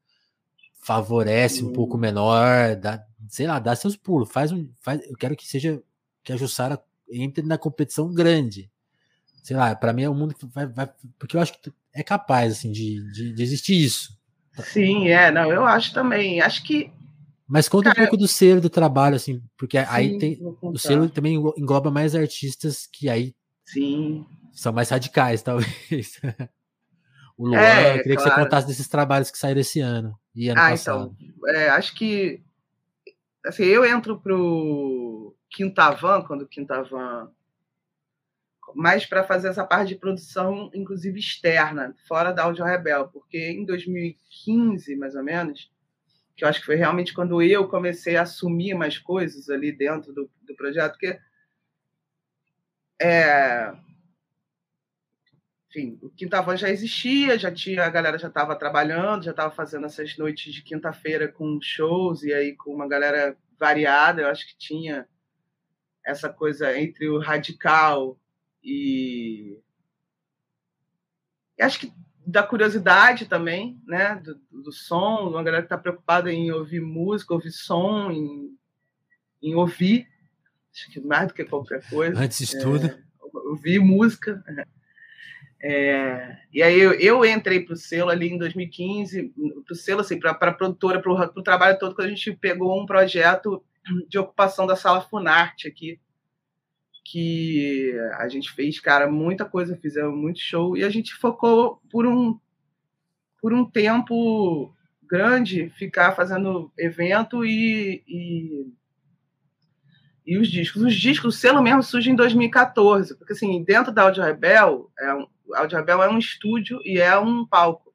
Favorece um pouco menor, dá, sei lá, dá seus pulos. Faz um. Faz, eu quero que seja. Que a Jussara entre na competição grande. Sei lá, para mim é um mundo que vai, vai, Porque eu acho que é capaz, assim, de, de, de existir isso. Sim, é, não, eu acho também. Acho que mas conta Cara, um pouco do selo do trabalho, assim, porque sim, aí tem. O selo também engloba mais artistas que aí. Sim são mais radicais, talvez. o Luan, é, eu queria claro. que você contasse desses trabalhos que saíram esse ano e ano ah, passado. Então, é, acho que assim, eu entro pro Quintavan, quando o Quintavan mais para fazer essa parte de produção, inclusive externa, fora da Audio Rebel, porque em 2015, mais ou menos, que eu acho que foi realmente quando eu comecei a assumir mais coisas ali dentro do, do projeto, porque é, enfim, o Quinta Voz já existia, já tinha a galera já estava trabalhando, já estava fazendo essas noites de quinta-feira com shows e aí com uma galera variada, eu acho que tinha essa coisa entre o radical e, e acho que da curiosidade também, né, do, do som, uma galera que está preocupada em ouvir música, ouvir som, em, em ouvir, acho que mais do que qualquer coisa. Antes de tudo. É, ouvir música. É, e aí eu, eu entrei para o selo ali em 2015, para o selo, assim, para a produtora, para o trabalho todo, quando a gente pegou um projeto de ocupação da sala Funarte aqui, que a gente fez, cara, muita coisa, fizemos muito show, e a gente focou por um, por um tempo grande ficar fazendo evento e, e, e, os discos. Os discos, o selo mesmo surge em 2014, porque assim, dentro da Audio Rebel, é um, Audio Rebel é um estúdio e é um palco.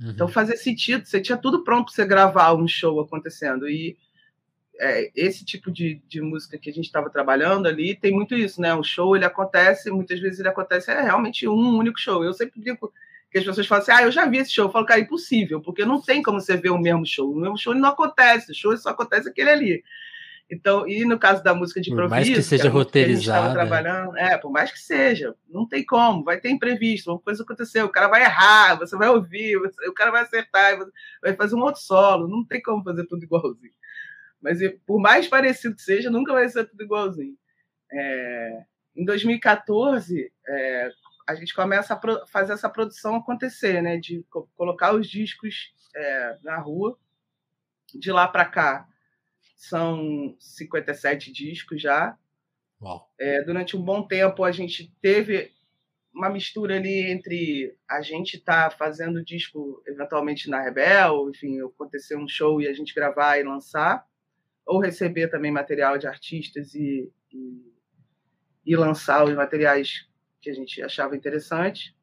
Uhum. Então fazia sentido, você tinha tudo pronto para você gravar um show acontecendo. E é, esse tipo de, de música que a gente estava trabalhando ali tem muito isso, né? O show ele acontece, muitas vezes ele acontece, é realmente um único show. Eu sempre digo que as pessoas falam assim: ah, eu já vi esse show. Eu falo, cara, é impossível, porque não tem como você ver o mesmo show. O mesmo show não acontece, o show só acontece aquele ali. Então, e no caso da música de improviso, por mais que seja roteirizada, trabalhando, é, por mais que seja, não tem como, vai ter imprevisto, uma coisa aconteceu, o cara vai errar, você vai ouvir, você, o cara vai acertar, vai fazer um outro solo, não tem como fazer tudo igualzinho. Mas por mais parecido que seja, nunca vai ser tudo igualzinho. É, em 2014, é, a gente começa a fazer essa produção acontecer, né? De co colocar os discos é, na rua. De lá para cá, são 57 discos já. É, durante um bom tempo, a gente teve uma mistura ali entre a gente estar tá fazendo disco eventualmente na Rebel, enfim, acontecer um show e a gente gravar e lançar, ou receber também material de artistas e, e, e lançar os materiais que a gente achava interessante.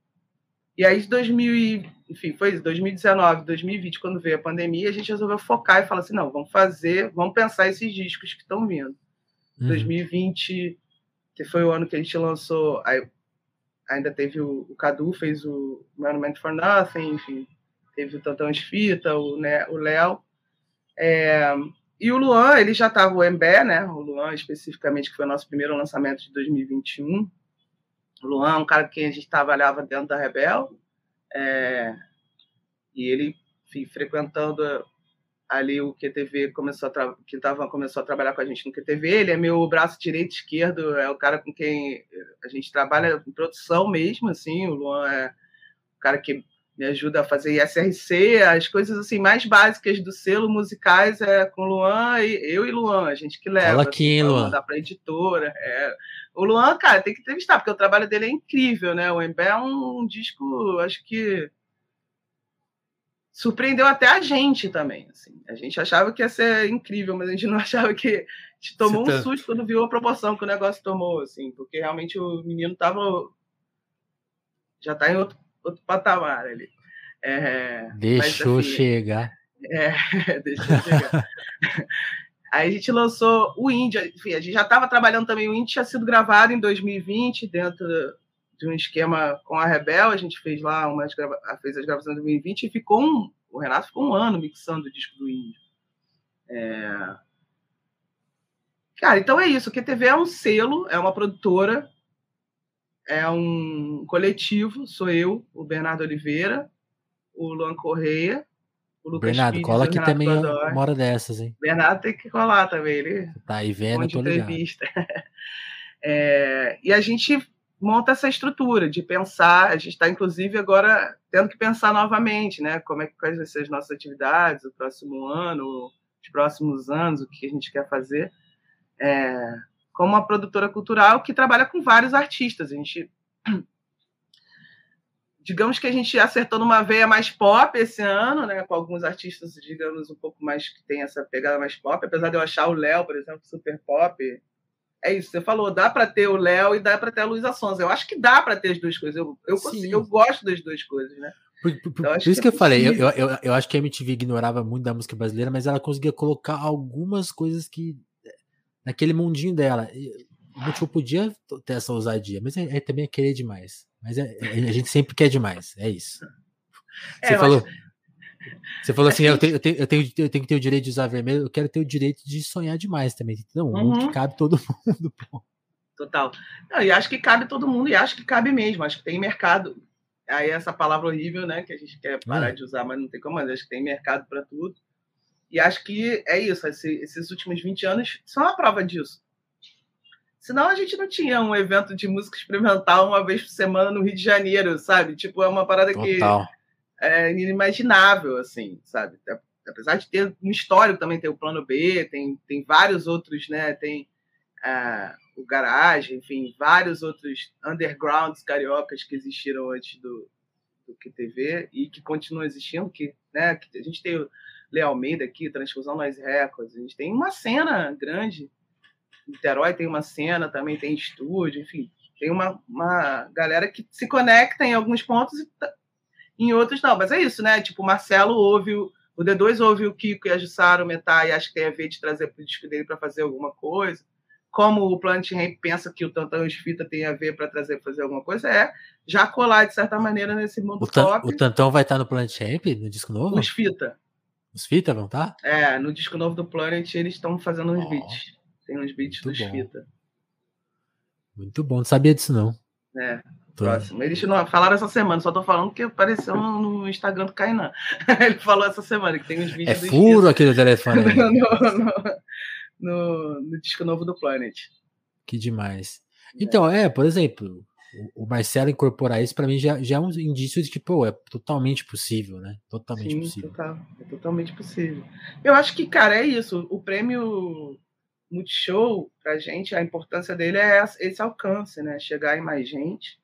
E aí, 2000, enfim, foi isso, 2019, 2020, quando veio a pandemia, a gente resolveu focar e falar assim: não, vamos fazer, vamos pensar esses discos que estão vindo. Uhum. 2020, que foi o ano que a gente lançou, aí, ainda teve o, o Cadu, fez o Monument for Nothing, enfim, teve o Tantão Esfita, o né, Léo. É, e o Luan, ele já estava o Embé, né? O Luan, especificamente, que foi o nosso primeiro lançamento de 2021. O Luan é um cara que a gente trabalhava dentro da Rebel. É, e ele, enfim, frequentando ali o QTV, começou a que tava, começou a trabalhar com a gente no QTV. Ele é meu braço direito esquerdo, é o cara com quem a gente trabalha em produção mesmo, assim. O Luan é o cara que me ajuda a fazer ISRC, as coisas assim mais básicas do selo musicais é com Luan e eu e Luan, a gente que leva. Fala aqui, assim, Luan. Dá para editora. É. O Luan, cara, tem que entrevistar, porque o trabalho dele é incrível, né? O Embé é um, um disco, acho que surpreendeu até a gente também. Assim. A gente achava que ia ser incrível, mas a gente não achava que. A gente tomou Você um tá... susto quando viu a proporção que o negócio tomou, assim, porque realmente o menino tava. Já está em outro outro patamar ali. É, deixou mas, assim, chegar. É, deixou chegar. Aí a gente lançou o Índia, enfim, a gente já estava trabalhando também, o Índia tinha sido gravado em 2020, dentro de um esquema com a Rebel, a gente fez lá umas fez as gravações em 2020 e ficou um, o Renato ficou um ano mixando o disco do Índio. É... Cara, então é isso, o QTV é um selo, é uma produtora é um coletivo, sou eu, o Bernardo Oliveira, o Luan Correia, o Lucas Bernardo, Pires, cola aqui também uma hora dessas, hein? Bernardo tem que colar também, ele tá aí vendo, tô entrevista. é, e a gente monta essa estrutura de pensar, a gente está inclusive agora tendo que pensar novamente, né? Como é que quais vão ser as nossas atividades, o próximo ano, os próximos anos, o que a gente quer fazer. É, como uma produtora cultural que trabalha com vários artistas. A gente digamos que a gente acertou numa veia mais pop esse ano, né, com alguns artistas, digamos, um pouco mais que tem essa pegada mais pop, apesar de eu achar o Léo, por exemplo, super pop. é isso, você falou, dá para ter o Léo e dá para ter a Luísa Sonza. Eu acho que dá para ter as duas coisas. Eu, eu, consigo, eu gosto das duas coisas, né? Por, por, então, por isso que, que é eu falei, eu, eu, eu, acho que a MTV ignorava muito da música brasileira, mas ela conseguia colocar algumas coisas que. Naquele mundinho dela. O Multishow podia ter essa ousadia, mas é, é também é querer demais. Mas é, é, a gente sempre quer demais, é isso. É, você falou. Acho... Você falou assim, eu tenho, eu, tenho, eu, tenho, eu tenho que ter o direito de usar vermelho, eu quero ter o direito de sonhar demais também. Não, uhum. que cabe todo mundo. Pô. Total. Não, e acho que cabe todo mundo, e acho que cabe mesmo. Acho que tem mercado. Aí essa palavra horrível, né, que a gente quer parar uhum. de usar, mas não tem como, mas acho que tem mercado para tudo. E acho que é isso, esse, esses últimos 20 anos são a prova disso. Senão a gente não tinha um evento de música experimental uma vez por semana no Rio de Janeiro, sabe? Tipo, é uma parada Total. que é inimaginável, assim, sabe? Apesar de ter um histórico também, tem o plano B, tem, tem vários outros, né? Tem uh, o Garage, enfim, vários outros undergrounds cariocas que existiram antes do, do QTV e que continuam existindo, que, né? Que a gente tem o Leo Almeida aqui, Transfusão Noise Records, a gente tem uma cena grande. Niterói tem uma cena, também tem estúdio, enfim, tem uma, uma galera que se conecta em alguns pontos e em outros não. Mas é isso, né? Tipo, o Marcelo ouve o, o D2 ouve o Kiko e a Jussara, o e acho que tem a ver de trazer para o disco dele para fazer alguma coisa. Como o Planet Ramp pensa que o Tantão e os Fita tem a ver para trazer fazer alguma coisa, é já colar, de certa maneira, nesse mundo o pop. O Tantão vai estar no Planet Ramp, no disco novo? Os Fita. Os Fita vão estar? Tá? É, no disco novo do Planet eles estão fazendo uns oh, beats. Tem uns beats dos bom. Fita. Muito bom, não sabia disso não. É, Próximo. Eles não falaram essa semana, só tô falando que apareceu no Instagram do Kainan. Ele falou essa semana que tem uns vídeos. É furo aquele telefone. no, no, no, no, disco novo do Planet. Que demais. Então, é, por exemplo, o Marcelo incorporar isso para mim já, já é um indício de que, pô, é totalmente possível, né? Totalmente Sim, possível. Total, é totalmente possível. Eu acho que, cara, é isso. O prêmio Multishow, pra gente, a importância dele é esse alcance, né? Chegar em mais gente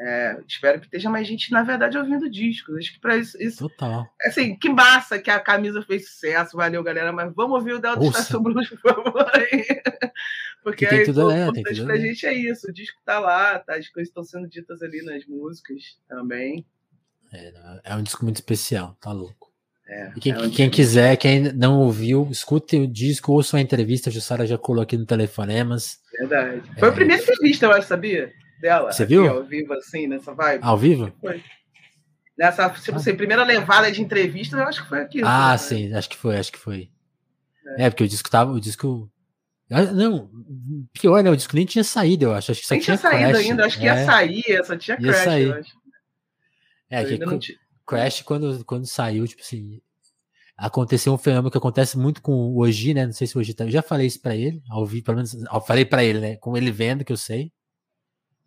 é, espero que esteja mais gente, na verdade, ouvindo discos. Acho que para isso, isso. Total. Assim, que massa que a camisa fez sucesso, valeu, galera. Mas vamos ouvir o Delta Estação Blues, por favor. Porque tem aí, tudo, pô, é, tem tudo pra gente é isso. O disco tá lá, tá, as coisas estão sendo ditas ali nas músicas também. É, é um disco muito especial, tá louco. É, e quem, é um quem quiser, quem não ouviu, escute o disco, ouça a entrevista, a Jussara já colocou aqui no Telefonemas. Verdade. Foi a primeira entrevista, eu acho, sabia? Dela. Você viu? Ao vivo, assim, nessa vibe. Ao vivo? Foi. Nessa, tipo assim, primeira levada de entrevista, eu acho que foi aqui. Ah, né? sim, acho que foi, acho que foi. É. é, porque o disco tava. O disco. Ah, não, pior, né? O disco nem tinha saído, eu acho. Acho que só nem tinha, tinha saído ainda, acho que ia é. sair, só tinha ia Crash, sair. eu acho. É, eu que Crash, quando, quando saiu, tipo assim, aconteceu um fenômeno que acontece muito com o Oji, né? Não sei se o Oji tá. Eu já falei isso pra ele, ao vivo, pelo menos. Eu falei pra ele, né? Com ele vendo, que eu sei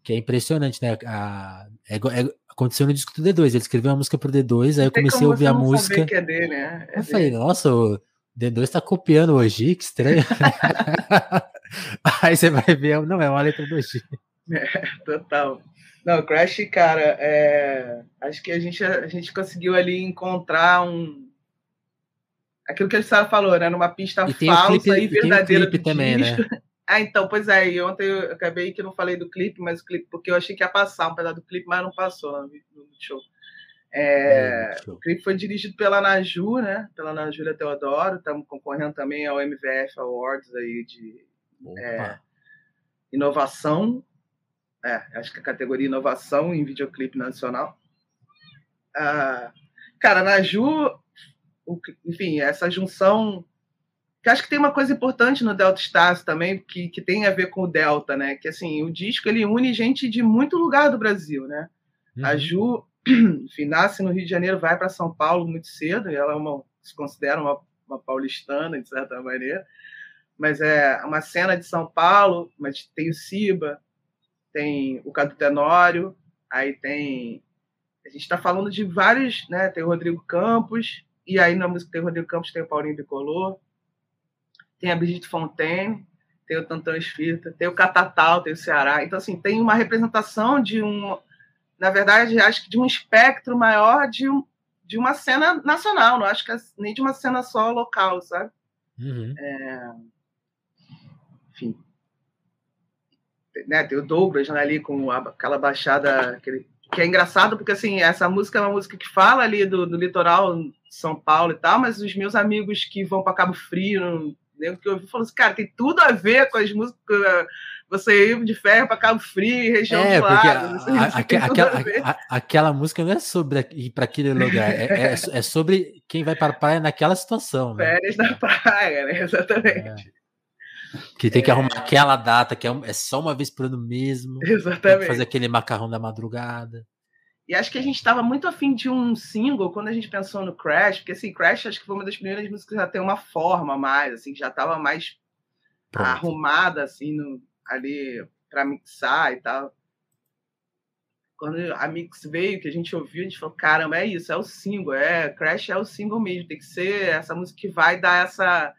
que é impressionante, né? A, é, é, aconteceu no disco do D2, ele escreveu uma música pro D2, aí eu comecei a ouvir a música. É dele, né? É eu dele. falei, nossa, o D2 tá copiando hoje, que estranho. aí você vai ver, não, é uma letra do hoje. É, total. Não, Crash, cara, é... acho que a gente, a gente conseguiu ali encontrar um. Aquilo que ele falou, né? Numa pista e falsa clipe, e verdadeira. Tem clipe também, disco. né? Ah, então, pois é, e ontem eu acabei que não falei do clipe, mas o clipe, porque eu achei que ia passar um pedaço do clipe, mas não passou no, show. É, é, o clipe foi dirigido pela Naju, né? Pela Najúlia Teodoro, estamos concorrendo também ao MVF Awards aí de é, inovação. É, acho que a categoria inovação em videoclipe nacional. Ah, cara, Naju, enfim, essa junção que acho que tem uma coisa importante no Delta Stars também, que, que tem a ver com o Delta, né? Que assim, o disco ele une gente de muito lugar do Brasil, né? Uhum. A Ju, enfim, nasce no Rio de Janeiro, vai para São Paulo muito cedo, e ela é uma, se considera uma, uma paulistana, de certa maneira. Mas é uma cena de São Paulo, mas tem o Ciba, tem o Cadu Tenório, aí tem. A gente está falando de vários, né? Tem o Rodrigo Campos, e aí na música tem o Rodrigo Campos, tem o Paulinho Bicolor tem a Brigitte Fontaine, tem o Tantão Esfirta, tem o Catatal, tem o Ceará. Então, assim, tem uma representação de um, na verdade, acho que de um espectro maior de, um, de uma cena nacional, não acho que é nem de uma cena só local, sabe? Uhum. É... Enfim. né, tem o Douglas né, ali com aquela baixada, aquele, que é engraçado porque assim, essa música é uma música que fala ali do, do litoral São Paulo e tal, mas os meus amigos que vão para Cabo Frio, né, que eu ouvi falando assim, cara, tem tudo a ver com as músicas você ir de ferro para Cabo Frio, região é, do lado. Porque a, a, aquela, a, aquela música não é sobre ir para aquele lugar, é, é, é, sobre quem vai para a praia naquela situação. Né? Férias na praia, né? Exatamente. É. Que tem que é. arrumar aquela data, que é, é só uma vez por ano mesmo. Exatamente. fazer aquele macarrão da madrugada. E acho que a gente estava muito afim de um single quando a gente pensou no Crash, porque assim, Crash acho que foi uma das primeiras músicas que já tem uma forma mais, assim, já estava mais Pronto. arrumada, assim, no, ali para mixar e tal. Quando a mix veio, que a gente ouviu, a gente falou, caramba, é isso, é o single, é, Crash é o single mesmo, tem que ser essa música que vai dar essa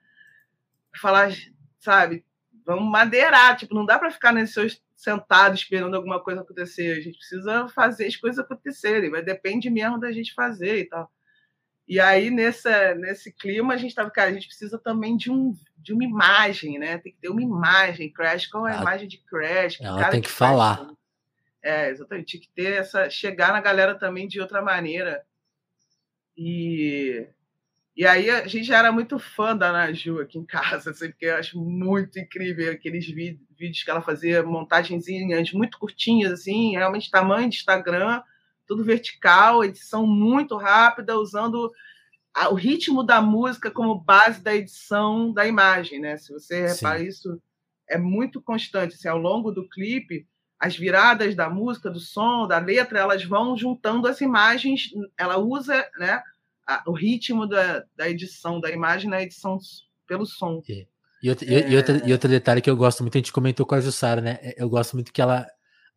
falar sabe? Vamos madeirar, tipo, não dá para ficar nesse sentado esperando alguma coisa acontecer. A gente precisa fazer as coisas acontecerem, mas depende mesmo da gente fazer e tal. E aí, nessa, nesse clima, a gente estava, cara, a gente precisa também de, um, de uma imagem, né? Tem que ter uma imagem. Crash, qual é a ela, imagem de Crash? Que ela tem que, que falar. é, exatamente. Tinha que ter essa. chegar na galera também de outra maneira. E e aí a gente já era muito fã da Naju aqui em casa, assim, porque eu acho muito incrível aqueles vídeos que ela fazia, montagenzinhas muito curtinhas, assim, realmente tamanho de Instagram, tudo vertical, edição muito rápida, usando o ritmo da música como base da edição da imagem, né? Se você repara isso, é muito constante, assim, ao longo do clipe, as viradas da música, do som, da letra, elas vão juntando as imagens, ela usa, né? A, o ritmo da, da edição da imagem na edição pelo som. É. E, outro, é... e, outro, e outro detalhe que eu gosto muito, a gente comentou com a Jussara, né? É, eu gosto muito que ela,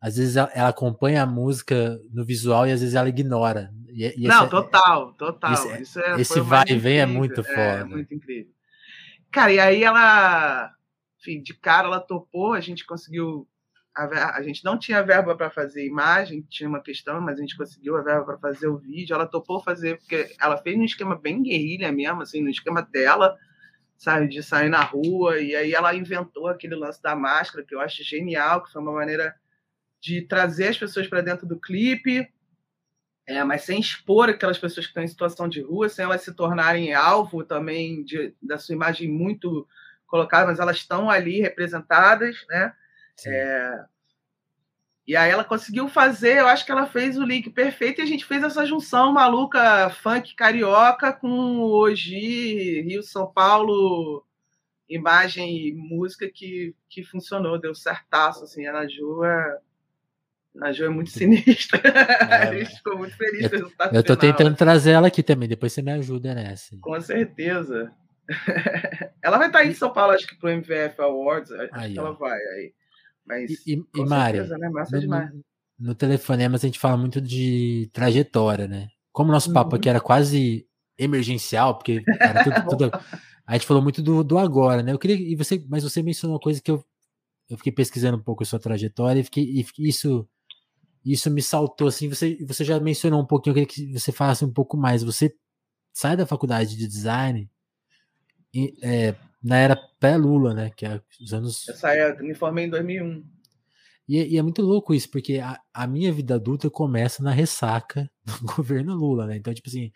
às vezes, ela, ela acompanha a música no visual e às vezes ela ignora. E, e Não, total, total. Isso, isso é, esse vai e vem é muito foda. É, muito incrível. Cara, e aí ela, enfim, de cara ela topou, a gente conseguiu a, a, gente não tinha verba para fazer imagem, tinha uma questão, mas a gente conseguiu a verba para fazer o vídeo. Ela topou fazer, porque ela fez num esquema bem guerrilha mesmo, assim, no esquema dela, sabe, de sair na rua. E aí ela inventou aquele lance da máscara, que eu acho genial, que foi uma maneira de trazer as pessoas para dentro do clipe, é, mas sem expor aquelas pessoas que estão em situação de rua, sem elas se tornarem alvo também de, da sua imagem muito colocada, mas elas estão ali representadas, né? É, e aí ela conseguiu fazer, eu acho que ela fez o link perfeito e a gente fez essa junção maluca funk carioca com hoje Rio São Paulo imagem e música que, que funcionou, deu certaço assim, a Naju é a Jo é muito sinistra. É, a gente ficou muito feliz com o resultado. Eu tô final. tentando trazer ela aqui também, depois você me ajuda nessa. Com certeza. ela vai estar aí em São Paulo, acho que pro MVF Awards. Acho aí, que ela vai aí. Mas, e, e, Mari, né? No, no telefonema a gente fala muito de trajetória, né? Como o nosso papo uhum. aqui era quase emergencial, porque era tudo, tudo, a gente falou muito do, do agora, né? Eu queria, e você, mas você mencionou uma coisa que eu, eu fiquei pesquisando um pouco a sua trajetória e, fiquei, e isso isso me saltou assim. Você, você já mencionou um pouquinho, eu queria que você falasse um pouco mais. Você sai da faculdade de design e, é, na era pré-Lula, né? Que é os anos. Eu saí, me formei em 2001. E, e, é muito louco isso, porque a, a, minha vida adulta começa na ressaca do governo Lula, né? Então, tipo assim,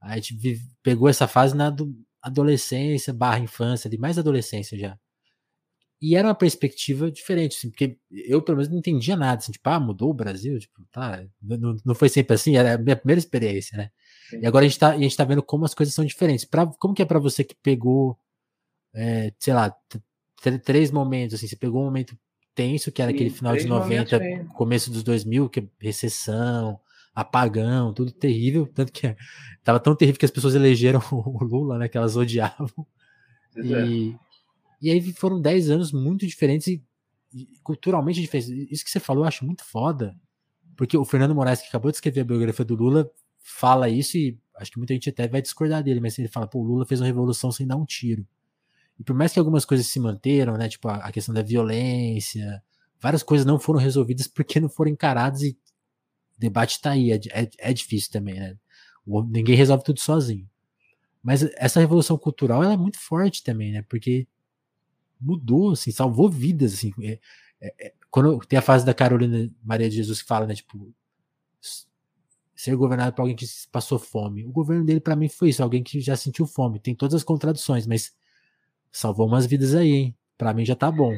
a gente vive, pegou essa fase na adolescência barra infância, de mais adolescência já. E era uma perspectiva diferente, assim, porque eu, pelo menos, não entendia nada, assim, tipo, ah, mudou o Brasil? Tipo, tá, não, não foi sempre assim, era a minha primeira experiência, né? Sim. E agora a gente, tá, a gente tá vendo como as coisas são diferentes. Pra, como que é para você que pegou é, sei lá, três momentos, assim, você pegou um momento tenso, que era Sim, aquele final de 90, começo dos 2000, que é recessão, apagão, tudo terrível, tanto que tava tão terrível que as pessoas elegeram o Lula, né, que elas odiavam. E, é. e aí foram dez anos muito diferentes e, e, culturalmente diferentes. Isso que você falou eu acho muito foda, porque o Fernando Moraes, que acabou de escrever a biografia do Lula, fala isso e acho que muita gente até vai discordar dele, mas ele fala, pô, o Lula fez uma revolução sem dar um tiro. E por mais que algumas coisas se manteram, né, tipo a, a questão da violência, várias coisas não foram resolvidas porque não foram encaradas e o debate tá aí, é, é, é difícil também, né? O, ninguém resolve tudo sozinho. Mas essa revolução cultural ela é muito forte também, né? Porque mudou, assim, salvou vidas, assim. É, é, é quando tem a fase da Carolina Maria de Jesus que fala, né, tipo, ser governado por alguém que passou fome. O governo dele, para mim, foi isso, alguém que já sentiu fome. Tem todas as contradições, mas salvou umas vidas aí, hein? Pra mim já tá bom.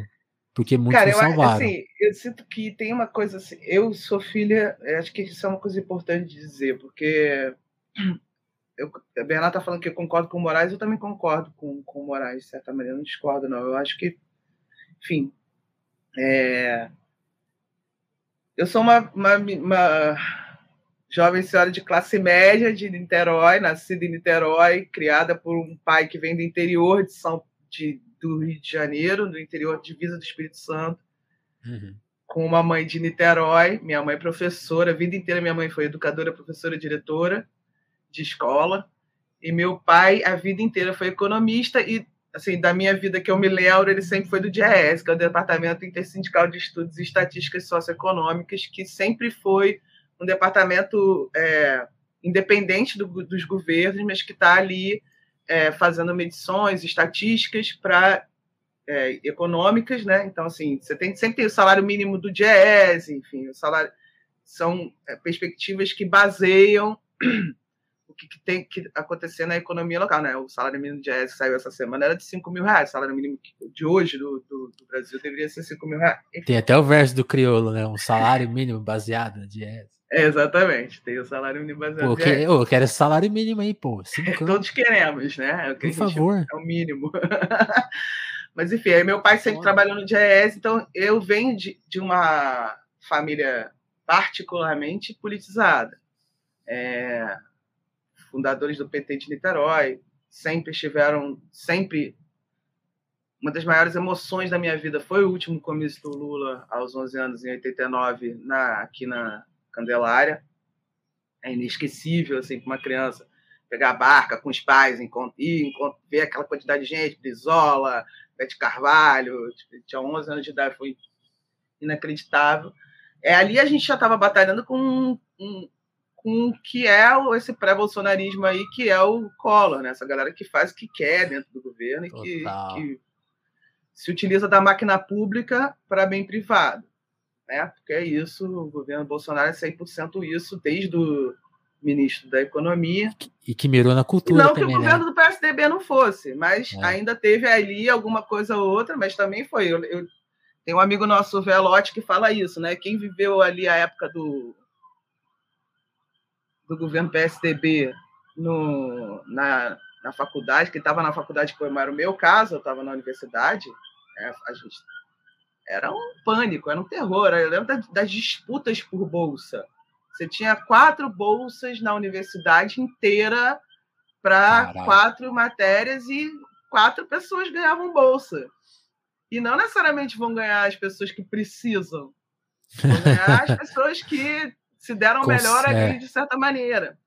Porque muitos Cara, não salvaram. Eu, assim, eu sinto que tem uma coisa assim. Eu sou filha, acho que isso é uma coisa importante de dizer, porque eu, a Bernardo tá falando que eu concordo com o Moraes, eu também concordo com, com o Moraes, de certa maneira, eu não discordo, não. Eu acho que, enfim, é, eu sou uma, uma, uma, jovem senhora de classe média de Niterói, nascida em Niterói, criada por um pai que vem do interior de São de, do Rio de Janeiro, do interior de Divisa do Espírito Santo, uhum. com uma mãe de Niterói. Minha mãe é professora, a vida inteira minha mãe foi educadora, professora, diretora de escola. E meu pai, a vida inteira, foi economista e, assim, da minha vida que eu me lembro, ele sempre foi do DIES, que é o Departamento Intersindical de Estudos e Estatísticas Socioeconômicas, que sempre foi um departamento é, independente do, dos governos, mas que está ali é, fazendo medições, estatísticas para é, econômicas, né? Então, assim, você tem, sempre tem o salário mínimo do DIES, enfim, o salário são é, perspectivas que baseiam o que, que, tem que acontecer na economia local, né? O salário mínimo do que saiu essa semana era de 5 mil reais, o salário mínimo de hoje do, do, do Brasil deveria ser 5 mil reais. Enfim. Tem até o verso do crioulo, né? Um salário mínimo baseado no DIES. É, exatamente, tem o salário mínimo baseado. Pô, que, eu quero esse salário mínimo aí, pô. Todos queremos, né? É Por favor. É o mínimo. Mas enfim, aí meu pai sempre trabalhou no DIES, então eu venho de, de uma família particularmente politizada. É, fundadores do PT de Niterói sempre estiveram, sempre uma das maiores emoções da minha vida foi o último comício do Lula aos 11 anos em 89 na aqui na Candelária. É inesquecível, assim, para uma criança pegar a barca com os pais e ver aquela quantidade de gente, Brizola, Bete Carvalho, tipo, tinha 11 anos de idade, foi inacreditável. É, ali a gente já estava batalhando com, um, com o que é esse pré-bolsonarismo aí, que é o Collor, né? essa galera que faz o que quer dentro do governo e que, que se utiliza da máquina pública para bem privado né? Porque é isso, o governo Bolsonaro é 100% isso, desde o ministro da Economia. E que mirou na cultura. E não também, que o governo né? do PSDB não fosse, mas é. ainda teve ali alguma coisa ou outra, mas também foi. Eu, eu tem um amigo nosso, o Velote, que fala isso, né? Quem viveu ali a época do, do governo PSDB no, na, na faculdade, que estava na faculdade, era o meu caso, eu estava na universidade, é, a gente era um pânico, era um terror. Eu lembro das, das disputas por bolsa. Você tinha quatro bolsas na universidade inteira para quatro matérias e quatro pessoas ganhavam bolsa. E não necessariamente vão ganhar as pessoas que precisam. Vão ganhar as pessoas que se deram melhor ali de certa maneira.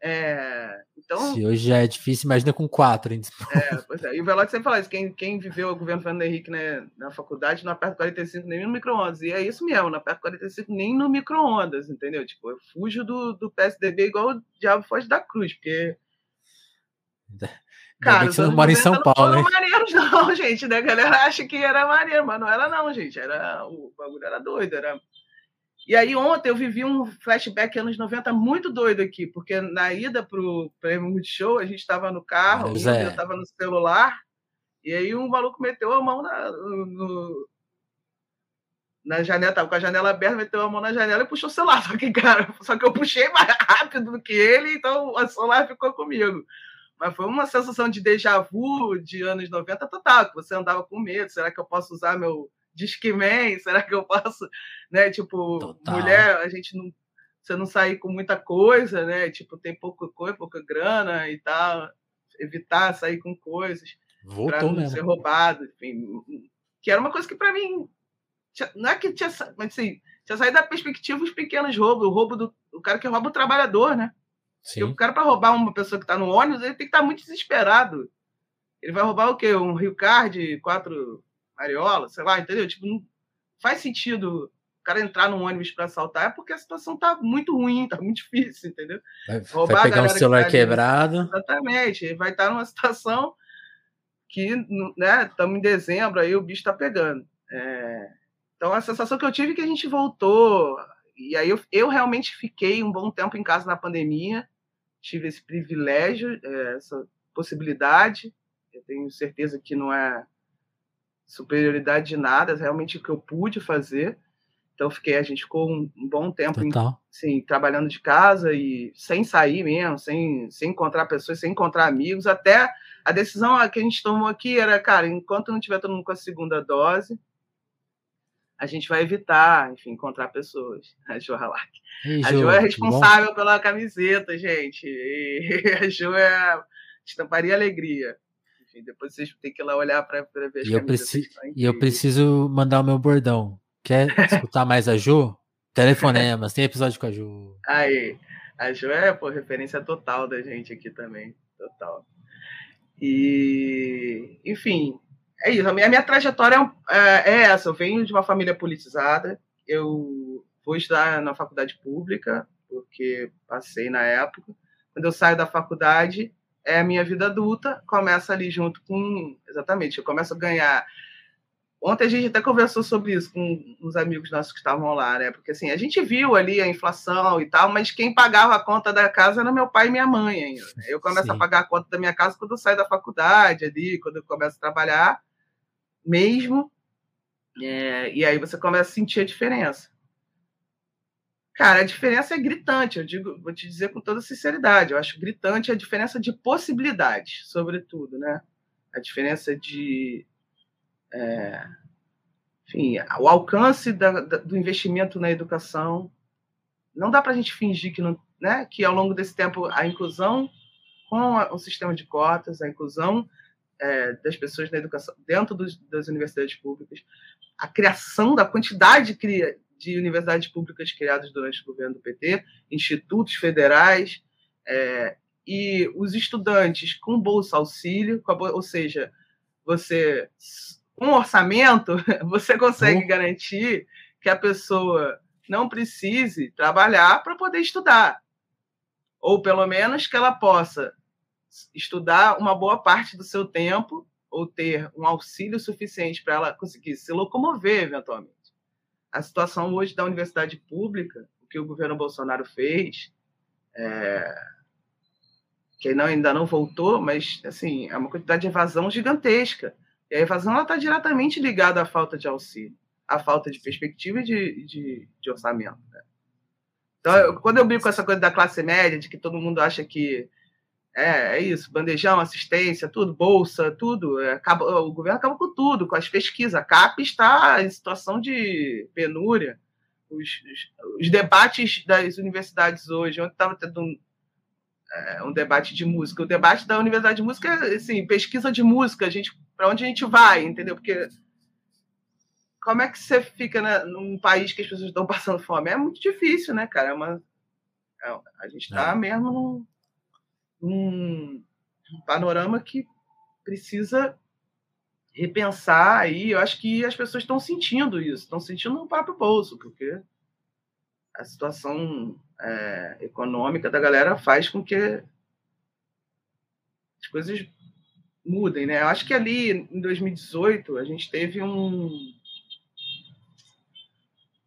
É, então, Se hoje já é difícil, imagina com quatro. Hein? É, pois é. E o Velote sempre fala isso: quem, quem viveu o governo Fernando Henrique né, na faculdade não aperta 45 nem no micro-ondas. E é isso mesmo, não aperta 45 nem no micro-ondas, entendeu? Tipo, eu fujo do, do PSDB igual o diabo foge da cruz, porque. Cara, você não mora em São Paulo, não foram maneiros, não, gente. Né? A galera acha que era maneiro, mas não era, não, gente. Era, o bagulho era doido, era e aí ontem eu vivi um flashback anos 90 muito doido aqui, porque na ida pro Prêmio Multishow, a gente estava no carro, é. eu estava no celular, e aí um maluco meteu a mão na, no, na janela, tava com a janela aberta, meteu a mão na janela e puxou o celular. Só que, cara, só que eu puxei mais rápido do que ele, então o celular ficou comigo. Mas foi uma sensação de déjà vu de anos 90 total, que você andava com medo, será que eu posso usar meu Disque Man, será que eu posso, né? Tipo, Total. mulher, a gente não você não sair com muita coisa, né? Tipo, tem pouca coisa, pouca grana e tal, evitar sair com coisas não mesmo. ser roubado, enfim, que era uma coisa que para mim não é que tinha, mas assim, tinha saído da perspectiva dos pequenos roubos, o roubo do o cara que rouba o trabalhador, né? Sim. o cara para roubar uma pessoa que está no ônibus, ele tem que estar tá muito desesperado. Ele vai roubar o quê? Um Rio Card, quatro Ariola, sei lá, entendeu? Tipo, não faz sentido o cara entrar num ônibus para assaltar, é porque a situação tá muito ruim, tá muito difícil, entendeu? Vai, Roubar vai pegar um celular que tá quebrado. Exatamente, vai estar numa situação que, né, estamos em dezembro, aí o bicho tá pegando. É... Então, a sensação que eu tive é que a gente voltou. E aí, eu, eu realmente fiquei um bom tempo em casa na pandemia, tive esse privilégio, é, essa possibilidade. Eu tenho certeza que não é superioridade de nada, realmente o que eu pude fazer. Então fiquei, a gente ficou um, um bom tempo em, assim, trabalhando de casa e sem sair mesmo, sem, sem encontrar pessoas, sem encontrar amigos. Até a decisão que a gente tomou aqui era, cara, enquanto não tiver todo mundo com a segunda dose, a gente vai evitar, enfim, encontrar pessoas. A Jo Halak. A Jo é responsável pela camiseta, gente. E a Jo é estamparia alegria. Enfim, depois vocês têm que ir lá olhar para ver as e eu, preci e eu preciso mandar o meu bordão. Quer escutar mais a Jo? Telefonemas, tem episódio com a Jo. Aí, a Jo é, pô, referência total da gente aqui também. Total. E, enfim, é isso. A minha, a minha trajetória é, é, essa. Eu venho de uma família politizada. Eu vou estudar na faculdade pública, porque passei na época. Quando eu saio da faculdade, é a minha vida adulta. Começa ali junto com. Exatamente, eu começo a ganhar. Ontem a gente até conversou sobre isso com uns amigos nossos que estavam lá, né? Porque assim, a gente viu ali a inflação e tal, mas quem pagava a conta da casa era meu pai e minha mãe ainda. Eu começo Sim. a pagar a conta da minha casa quando eu saio da faculdade ali, quando eu começo a trabalhar mesmo. É, e aí você começa a sentir a diferença. Cara, a diferença é gritante, eu digo, vou te dizer com toda sinceridade, eu acho gritante a diferença de possibilidades, sobretudo, né? A diferença de. É, enfim, o alcance da, da, do investimento na educação. Não dá para a gente fingir que, não, né, que ao longo desse tempo a inclusão com o sistema de cotas, a inclusão é, das pessoas na educação dentro dos, das universidades públicas, a criação da quantidade de, de, universidades públicas criadas durante o governo do PT, institutos federais, é, e os estudantes com bolsa auxílio, ou seja, você com um orçamento, você consegue uhum. garantir que a pessoa não precise trabalhar para poder estudar. Ou pelo menos que ela possa estudar uma boa parte do seu tempo ou ter um auxílio suficiente para ela conseguir se locomover eventualmente. A situação hoje da universidade pública, o que o governo Bolsonaro fez, é, que não, ainda não voltou, mas assim é uma quantidade de evasão gigantesca. E a evasão está diretamente ligada à falta de auxílio, à falta de perspectiva e de, de, de orçamento. Né? Então, eu, quando eu brinco com essa coisa da classe média, de que todo mundo acha que é, é isso, bandejão, assistência, tudo, bolsa, tudo. É, acaba, o governo acaba com tudo, com as pesquisas. A CAP está em situação de penúria. Os, os, os debates das universidades hoje, ontem estava tendo um, é, um, debate de música. O debate da Universidade de Música é assim, pesquisa de música, gente, para onde a gente vai, entendeu? Porque como é que você fica né, num país que as pessoas estão passando fome? É muito difícil, né, cara? É uma, é, a gente está é. mesmo um, panorama que precisa repensar aí. Eu acho que as pessoas estão sentindo isso, estão sentindo no próprio bolso, porque a situação é, econômica da galera faz com que as coisas mudem, né? Eu acho que ali em 2018 a gente teve um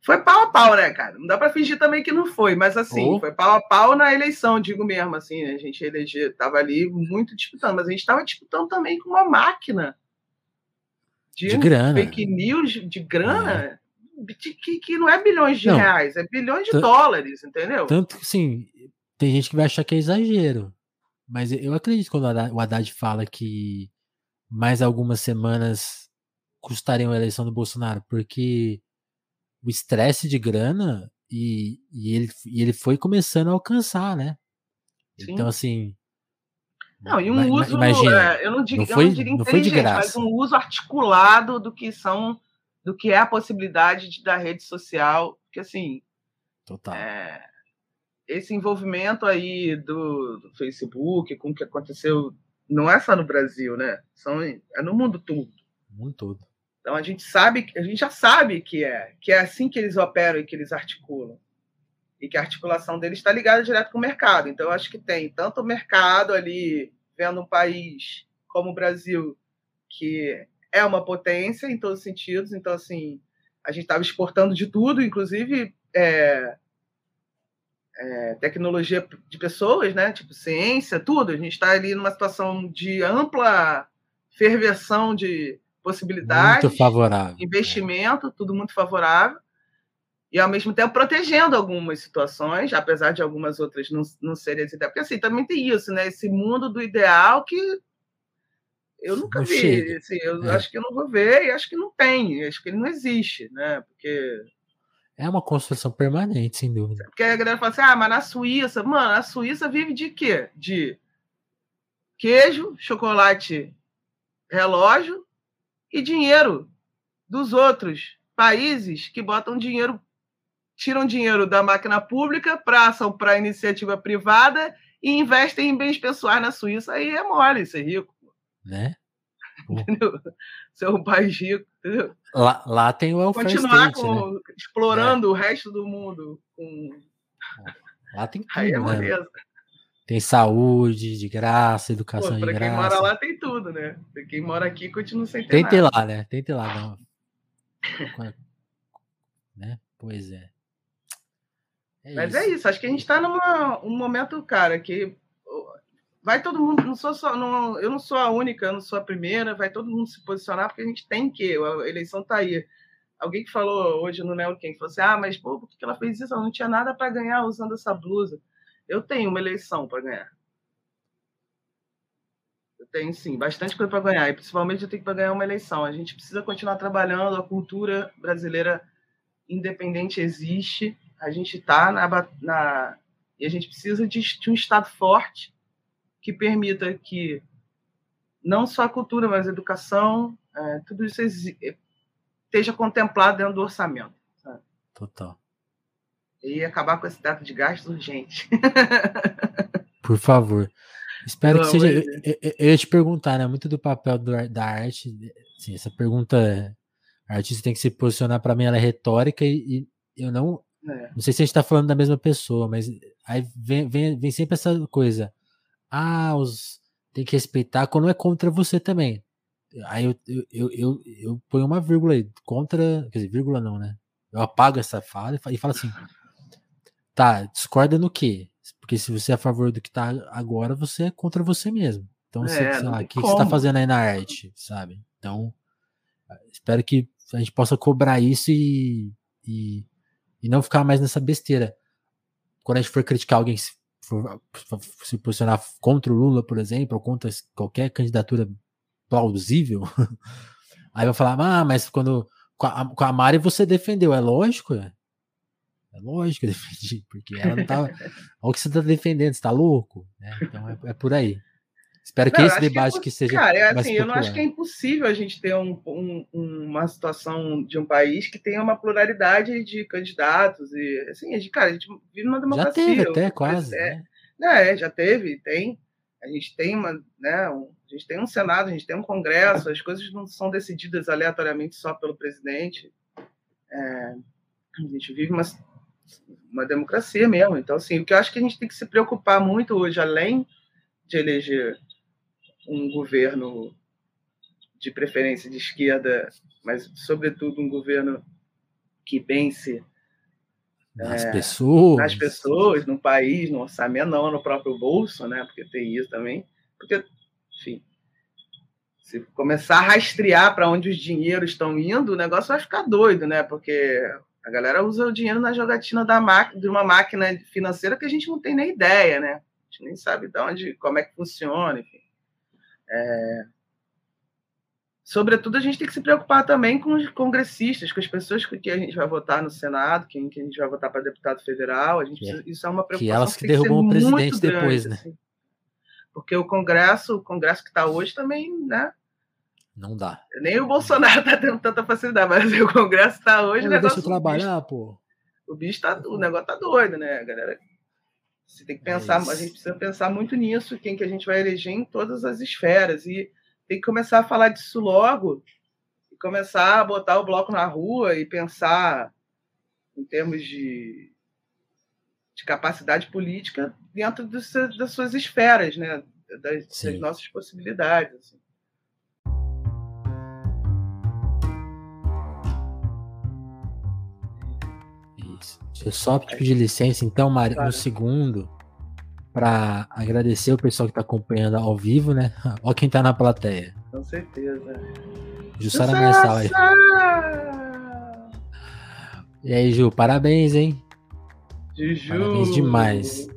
foi pau a pau, né, cara? Não dá para fingir também que não foi, mas assim, oh. foi pau a pau na eleição, digo mesmo, assim, né? A gente eleger, tava ali muito disputando, mas a gente estava disputando também com uma máquina de, de grana. fake news, de grana, é. que, que não é bilhões de não, reais, é bilhões de dólares, entendeu? Tanto que, assim, tem gente que vai achar que é exagero, mas eu acredito quando o Haddad fala que mais algumas semanas custariam a eleição do Bolsonaro, porque o estresse de grana e, e, ele, e ele foi começando a alcançar, né? Sim. Então, assim. Não, e um uso, imagina, é, eu não, digo, não foi, eu não diria não foi de graça. mas um uso articulado do que são, do que é a possibilidade de, da rede social, porque assim, Total. É, esse envolvimento aí do, do, Facebook com o que aconteceu, não é só no Brasil, né? São, é no mundo todo. No mundo todo. Então a gente sabe, a gente já sabe que é, que é assim que eles operam e que eles articulam. E que a articulação deles está ligada direto com o mercado. Então eu acho que tem tanto o mercado ali vendo um país como o Brasil que é uma potência em todos os sentidos. Então assim, a gente estava exportando de tudo, inclusive é, é, tecnologia de pessoas, né? Tipo ciência, tudo. A gente está ali numa situação de ampla ferversão de possibilidades. Muito favorável. Investimento, é. tudo muito favorável. E, ao mesmo tempo, protegendo algumas situações, apesar de algumas outras não, não serem assim. Porque, assim, também tem isso, né? Esse mundo do ideal que eu nunca não vi. Assim, eu é. acho que eu não vou ver e acho que não tem. Acho que ele não existe, né? Porque é uma construção permanente, sem dúvida. Porque a galera fala assim: ah, mas na Suíça, mano, a Suíça vive de quê? De queijo, chocolate, relógio e dinheiro dos outros países que botam dinheiro, tiram dinheiro da máquina pública, passam para a iniciativa privada e investem em bens pessoais na Suíça. Aí é mole ser rico. Né? Ser um país rico. Entendeu? Lá, lá tem o welfare Continuar state, com, né? explorando é. o resto do mundo. Com... Lá tem tudo, Aí é né? Tem saúde de graça, educação Pô, de graça. Pra quem mora lá tem tudo, né? Pra quem mora aqui continua sem ter Tente nada. lá, né? Tente lá, não. né? Pois é. é Mas é isso. é isso, acho que a gente tá num um momento, cara, que vai todo mundo, não sou só, não, eu não sou a única, eu não sou a primeira, vai todo mundo se posicionar, porque a gente tem que, a eleição está aí. Alguém que falou hoje no Neo Quem, falou assim, ah, mas pô, por que ela fez isso? Ela não tinha nada para ganhar usando essa blusa. Eu tenho uma eleição para ganhar. Eu tenho, sim, bastante coisa para ganhar, e principalmente eu tenho para ganhar uma eleição. A gente precisa continuar trabalhando, a cultura brasileira independente existe, a gente está na, na... E a gente precisa de, de um Estado forte, que permita que não só a cultura, mas a educação, é, tudo isso esteja contemplado dentro do orçamento. Sabe? Total. E acabar com esse teto de gastos urgente. Por favor. Espero Pelo que seja. Eu, eu, eu, ia te perguntar, né? Muito do papel do, da arte. Assim, essa pergunta. A artista tem que se posicionar, para mim, ela é retórica e, e eu não. É. Não sei se a gente está falando da mesma pessoa, mas aí vem, vem, vem sempre essa coisa ah, os tem que respeitar quando é contra você também. Aí eu, eu, eu, eu, eu ponho uma vírgula aí, contra, quer dizer, vírgula não, né? Eu apago essa fala e falo assim, tá, discorda no quê? Porque se você é a favor do que tá agora, você é contra você mesmo. Então, é, sei, sei lá, o que, que, você tá fazendo aí na arte, sabe? Então, espero que a gente possa cobrar isso e, e, e não ficar mais nessa besteira. Quando a gente for criticar alguém for, se posicionar contra o Lula, por exemplo, ou contra qualquer candidatura plausível, aí vai falar, ah, mas quando com a, com a Mari você defendeu, é lógico, é, é lógico que eu defendi, porque ela não tava. Olha o que você tá defendendo, você tá louco? Né? Então é, é, por aí. Espero que não, esse debate que, é, que seja. Cara, é assim, eu não acho que é impossível a gente ter um, um, uma situação de um país que tenha uma pluralidade de candidatos. E assim, a gente, cara, a gente vive numa democracia. Já teve até, quase. É, né? é, já teve, tem. A gente tem uma, né, um, a gente tem um Senado, a gente tem um Congresso, as coisas não são decididas aleatoriamente só pelo presidente. É, a gente vive uma, uma democracia mesmo. Então, assim, o que eu acho que a gente tem que se preocupar muito hoje, além de eleger um governo de preferência de esquerda, mas, sobretudo, um governo que pense nas é, pessoas, nas pessoas, no país, no orçamento, não no próprio bolso, né? Porque tem isso também. Porque, enfim, se começar a rastrear para onde os dinheiros estão indo, o negócio vai ficar doido, né? Porque a galera usa o dinheiro na jogatina da de uma máquina financeira que a gente não tem nem ideia, né? A gente nem sabe de onde, como é que funciona, enfim. É... Sobretudo, a gente tem que se preocupar também com os congressistas, com as pessoas que a gente vai votar no Senado, quem que a gente vai votar para deputado federal. A gente precisa, isso é uma preocupação. Que elas que, que derrubam o presidente grande, depois, né? Assim. Porque o Congresso, o Congresso que está hoje também, né? Não dá. Nem o Bolsonaro está tendo tanta facilidade, mas o Congresso está hoje. Não, deixa eu trabalhar, bicho, pô. O bicho tá, o negócio tá doido, né, galera? Você tem que é pensar, é a gente precisa pensar muito nisso, quem que a gente vai eleger em todas as esferas. E tem que começar a falar disso logo, e começar a botar o bloco na rua e pensar em termos de, de capacidade política dentro dos, das suas esferas, né? das, das nossas possibilidades. Assim. Deixa eu só pedir licença, então, Mari, claro. no segundo, para agradecer o pessoal que está acompanhando ao vivo, né? Ó quem está na plateia. Com certeza. Jussara Mensal aí. E aí, Ju, parabéns, hein? Juju. Parabéns demais.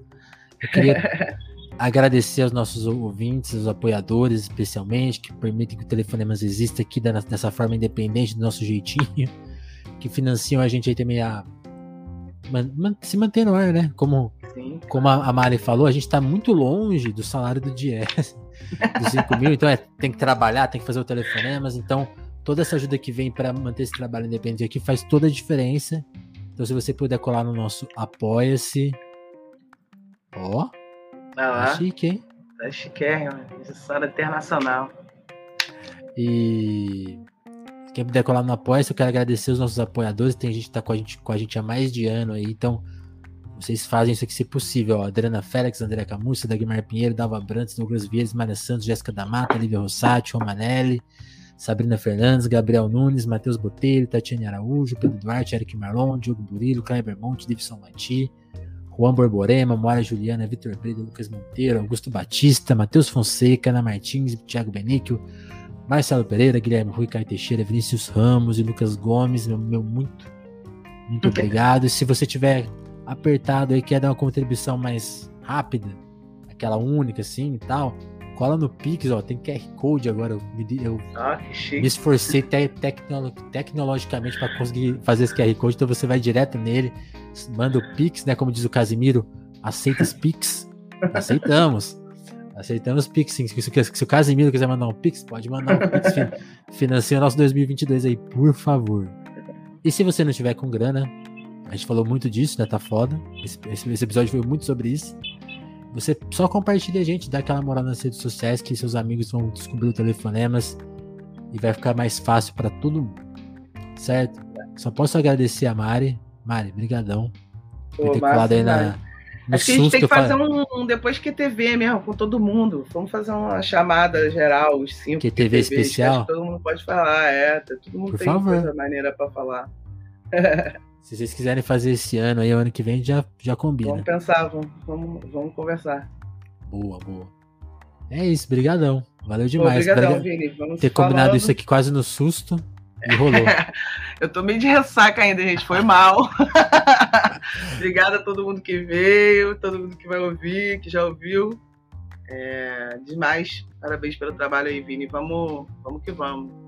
Eu queria agradecer aos nossos ouvintes, os apoiadores, especialmente, que permitem que o Telefonemas exista aqui dessa forma independente, do nosso jeitinho, que financiam a gente aí também a se manter no ar, né? Como, como a Mari falou, a gente está muito longe do salário do Dias, dos 5 mil, então é, tem que trabalhar, tem que fazer o telefonemas, então toda essa ajuda que vem para manter esse trabalho independente aqui faz toda a diferença. Então, se você puder colar no nosso Apoia-se. Ó. Tá chique, hein? Tá chiquérrimo. História internacional. E. Quem puder colar no Apoia-se, eu quero agradecer os nossos apoiadores. Tem gente que tá com a gente, com a gente há mais de ano aí. Então, vocês fazem isso aqui ser possível. Ó. Adriana Félix, André Camussa, Dagmar Pinheiro, Dalva Brantes, Douglas Vieira, Maria Santos, Jéssica da Mata, Lívia Rossati, Romanelli. Sabrina Fernandes, Gabriel Nunes, Matheus Botelho, Tatiane Araújo, Pedro Duarte, Eric Marlon, Diogo Burilo, Kleber Monte, Davidson Mati, Juan Borborema, Mora Juliana, Vitor Breda, Lucas Monteiro, Augusto Batista, Matheus Fonseca, Ana Martins, Thiago Benício, Marcelo Pereira, Guilherme Rui, Caio Teixeira, Vinícius Ramos e Lucas Gomes, meu, meu muito, muito obrigado. E se você tiver apertado e quer dar uma contribuição mais rápida, aquela única assim e tal, Cola no Pix, ó, tem QR Code agora. Eu, eu ah, me esforcei te, tecnolo, tecnologicamente para conseguir fazer esse QR Code, então você vai direto nele, manda o Pix, né? Como diz o Casimiro, aceita os Pix. Aceitamos. Aceitamos Pix, sim. Se, se, o Casimiro quiser mandar um Pix, pode mandar um Pix. financia o nosso 2022 aí, por favor. E se você não tiver com grana, a gente falou muito disso, né? Tá foda. Esse, esse, esse episódio foi muito sobre isso. Você só compartilha a gente, dá aquela moral nas redes sociais que seus amigos vão descobrir o telefonemas e vai ficar mais fácil para todo mundo. Certo? Só posso agradecer a Mari. Mari, brigadão. Por ter colado aí na. Acho que a gente tem que fazer um, um, depois QTV mesmo, com todo mundo. Vamos fazer uma chamada geral, os cinco. QTV especial? todo mundo pode falar, é. Todo mundo Por tem favor. coisa maneira pra falar. Se vocês quiserem fazer esse ano aí, o ano que vem, já, já combina. Vamos pensar, vamos, vamos, vamos conversar. Boa, boa. É isso, brigadão. Valeu demais. Obrigadão, Vini. Vamos ter falando. combinado isso aqui quase no susto rolou. Eu tô meio de ressaca ainda, gente. Foi mal. Obrigada a todo mundo que veio, todo mundo que vai ouvir, que já ouviu. É, demais. Parabéns pelo trabalho aí, Vini. Vamos, vamos que vamos.